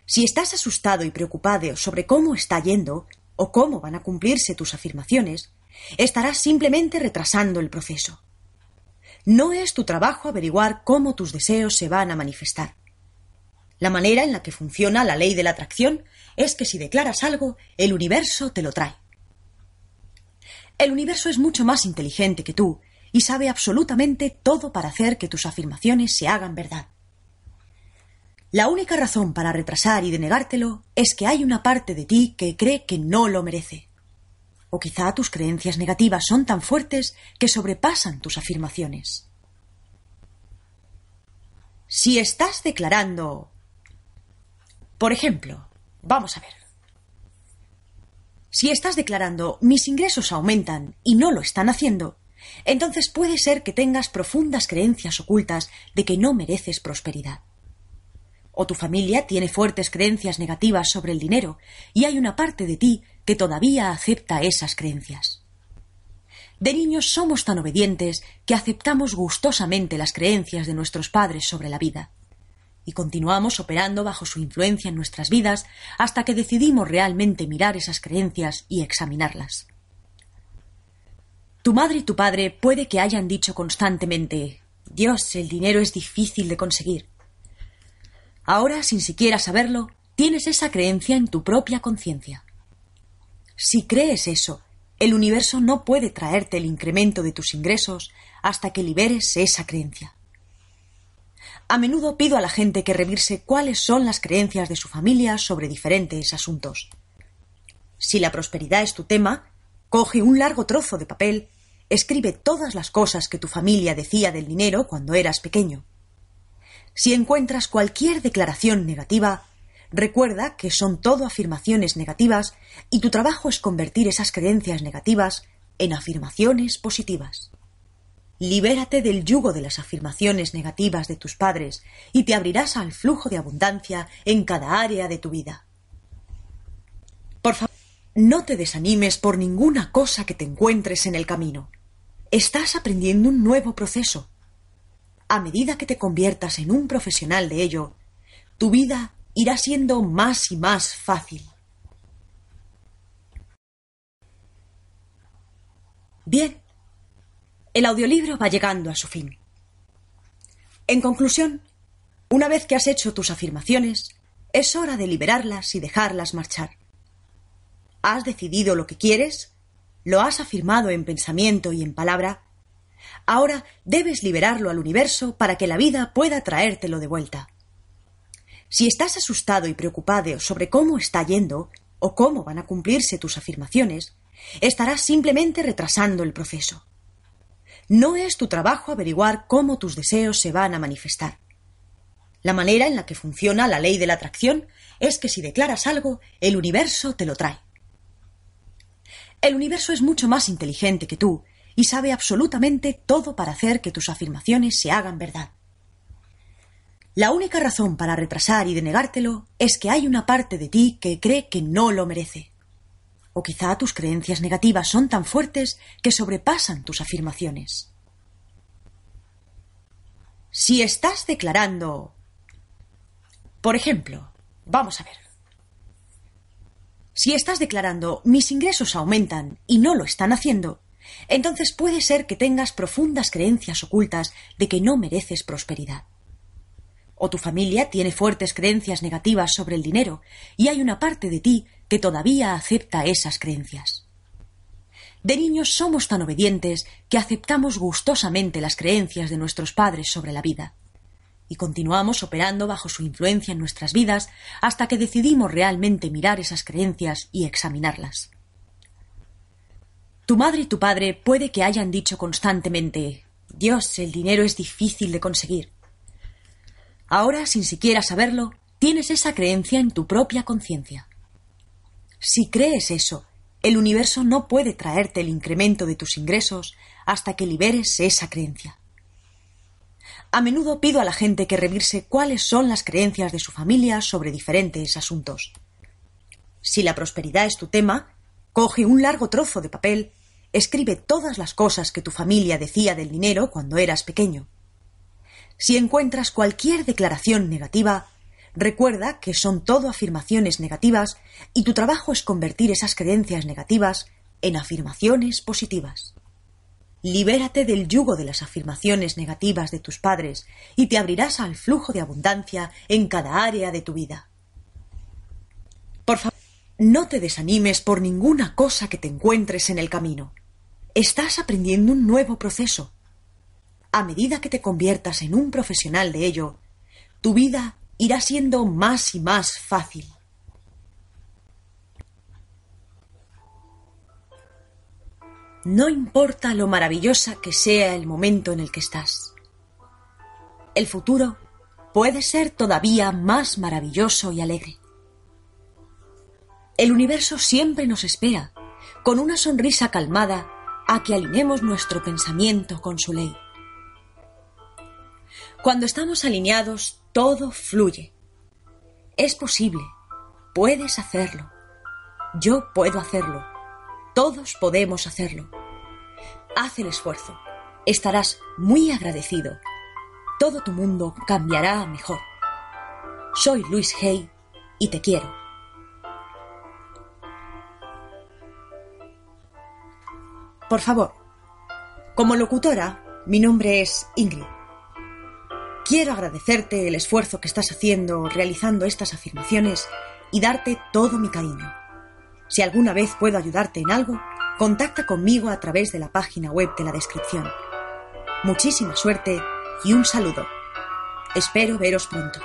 A: Si estás asustado y preocupado sobre cómo está yendo o cómo van a cumplirse tus afirmaciones, Estarás simplemente retrasando el proceso. No es tu trabajo averiguar cómo tus deseos se van a manifestar. La manera en la que funciona la ley de la atracción es que si declaras algo, el universo te lo trae. El universo es mucho más inteligente que tú y sabe absolutamente todo para hacer que tus afirmaciones se hagan verdad. La única razón para retrasar y denegártelo es que hay una parte de ti que cree que no lo merece. O quizá tus creencias negativas son tan fuertes que sobrepasan tus afirmaciones. Si estás declarando... Por ejemplo, vamos a ver. Si estás declarando mis ingresos aumentan y no lo están haciendo, entonces puede ser que tengas profundas creencias ocultas de que no mereces prosperidad. O tu familia tiene fuertes creencias negativas sobre el dinero y hay una parte de ti que todavía acepta esas creencias. De niños somos tan obedientes que aceptamos gustosamente las creencias de nuestros padres sobre la vida. Y continuamos operando bajo su influencia en nuestras vidas hasta que decidimos realmente mirar esas creencias y examinarlas. Tu madre y tu padre puede que hayan dicho constantemente Dios, el dinero es difícil de conseguir. Ahora, sin siquiera saberlo, tienes esa creencia en tu propia conciencia. Si crees eso, el universo no puede traerte el incremento de tus ingresos hasta que liberes esa creencia. A menudo pido a la gente que revirse cuáles son las creencias de su familia sobre diferentes asuntos. Si la prosperidad es tu tema, coge un largo trozo de papel, escribe todas las cosas que tu familia decía del dinero cuando eras pequeño. Si encuentras cualquier declaración negativa, Recuerda que son todo afirmaciones negativas y tu trabajo es convertir esas creencias negativas en afirmaciones positivas. Libérate del yugo de las afirmaciones negativas de tus padres y te abrirás al flujo de abundancia en cada área de tu vida. Por favor, no te desanimes por ninguna cosa que te encuentres en el camino. Estás aprendiendo un nuevo proceso. A medida que te conviertas en un profesional de ello, tu vida irá siendo más y más fácil. Bien, el audiolibro va llegando a su fin. En conclusión, una vez que has hecho tus afirmaciones, es hora de liberarlas y dejarlas marchar. ¿Has decidido lo que quieres? ¿Lo has afirmado en pensamiento y en palabra? Ahora debes liberarlo al universo para que la vida pueda traértelo de vuelta. Si estás asustado y preocupado sobre cómo está yendo o cómo van a cumplirse tus afirmaciones, estarás simplemente retrasando el proceso. No es tu trabajo averiguar cómo tus deseos se van a manifestar. La manera en la que funciona la ley de la atracción es que si declaras algo, el universo te lo trae. El universo es mucho más inteligente que tú y sabe absolutamente todo para hacer que tus afirmaciones se hagan verdad. La única razón para retrasar y denegártelo es que hay una parte de ti que cree que no lo merece. O quizá tus creencias negativas son tan fuertes que sobrepasan tus afirmaciones. Si estás declarando... Por ejemplo, vamos a ver. Si estás declarando mis ingresos aumentan y no lo están haciendo, entonces puede ser que tengas profundas creencias ocultas de que no mereces prosperidad. O tu familia tiene fuertes creencias negativas sobre el dinero y hay una parte de ti que todavía acepta esas creencias. De niños somos tan obedientes que aceptamos gustosamente las creencias de nuestros padres sobre la vida. Y continuamos operando bajo su influencia en nuestras vidas hasta que decidimos realmente mirar esas creencias y examinarlas. Tu madre y tu padre puede que hayan dicho constantemente Dios, el dinero es difícil de conseguir. Ahora, sin siquiera saberlo, tienes esa creencia en tu propia conciencia. Si crees eso, el universo no puede traerte el incremento de tus ingresos hasta que liberes esa creencia. A menudo pido a la gente que revirse cuáles son las creencias de su familia sobre diferentes asuntos. Si la prosperidad es tu tema, Coge un largo trozo de papel, escribe todas las cosas que tu familia decía del dinero cuando eras pequeño. Si encuentras cualquier declaración negativa, recuerda que son todo afirmaciones negativas y tu trabajo es convertir esas creencias negativas en afirmaciones positivas. Libérate del yugo de las afirmaciones negativas de tus padres y te abrirás al flujo de abundancia en cada área de tu vida. Por favor, no te desanimes por ninguna cosa que te encuentres en el camino. Estás aprendiendo un nuevo proceso. A medida que te conviertas en un profesional de ello, tu vida irá siendo más y más fácil. No importa lo maravillosa que sea el momento en el que estás. El futuro puede ser todavía más maravilloso y alegre. El universo siempre nos espera, con una sonrisa calmada, a que alineemos nuestro pensamiento con su ley. Cuando estamos alineados, todo fluye. Es posible. Puedes hacerlo. Yo puedo hacerlo. Todos podemos hacerlo. Haz el esfuerzo. Estarás muy agradecido. Todo tu mundo cambiará a mejor. Soy Luis Hay y te quiero. Por favor, como locutora, mi nombre es Ingrid. Quiero agradecerte el esfuerzo que estás haciendo realizando estas afirmaciones y darte todo mi cariño. Si alguna vez puedo ayudarte en algo, contacta conmigo a través de la página web de la descripción. Muchísima suerte y un saludo. Espero veros pronto.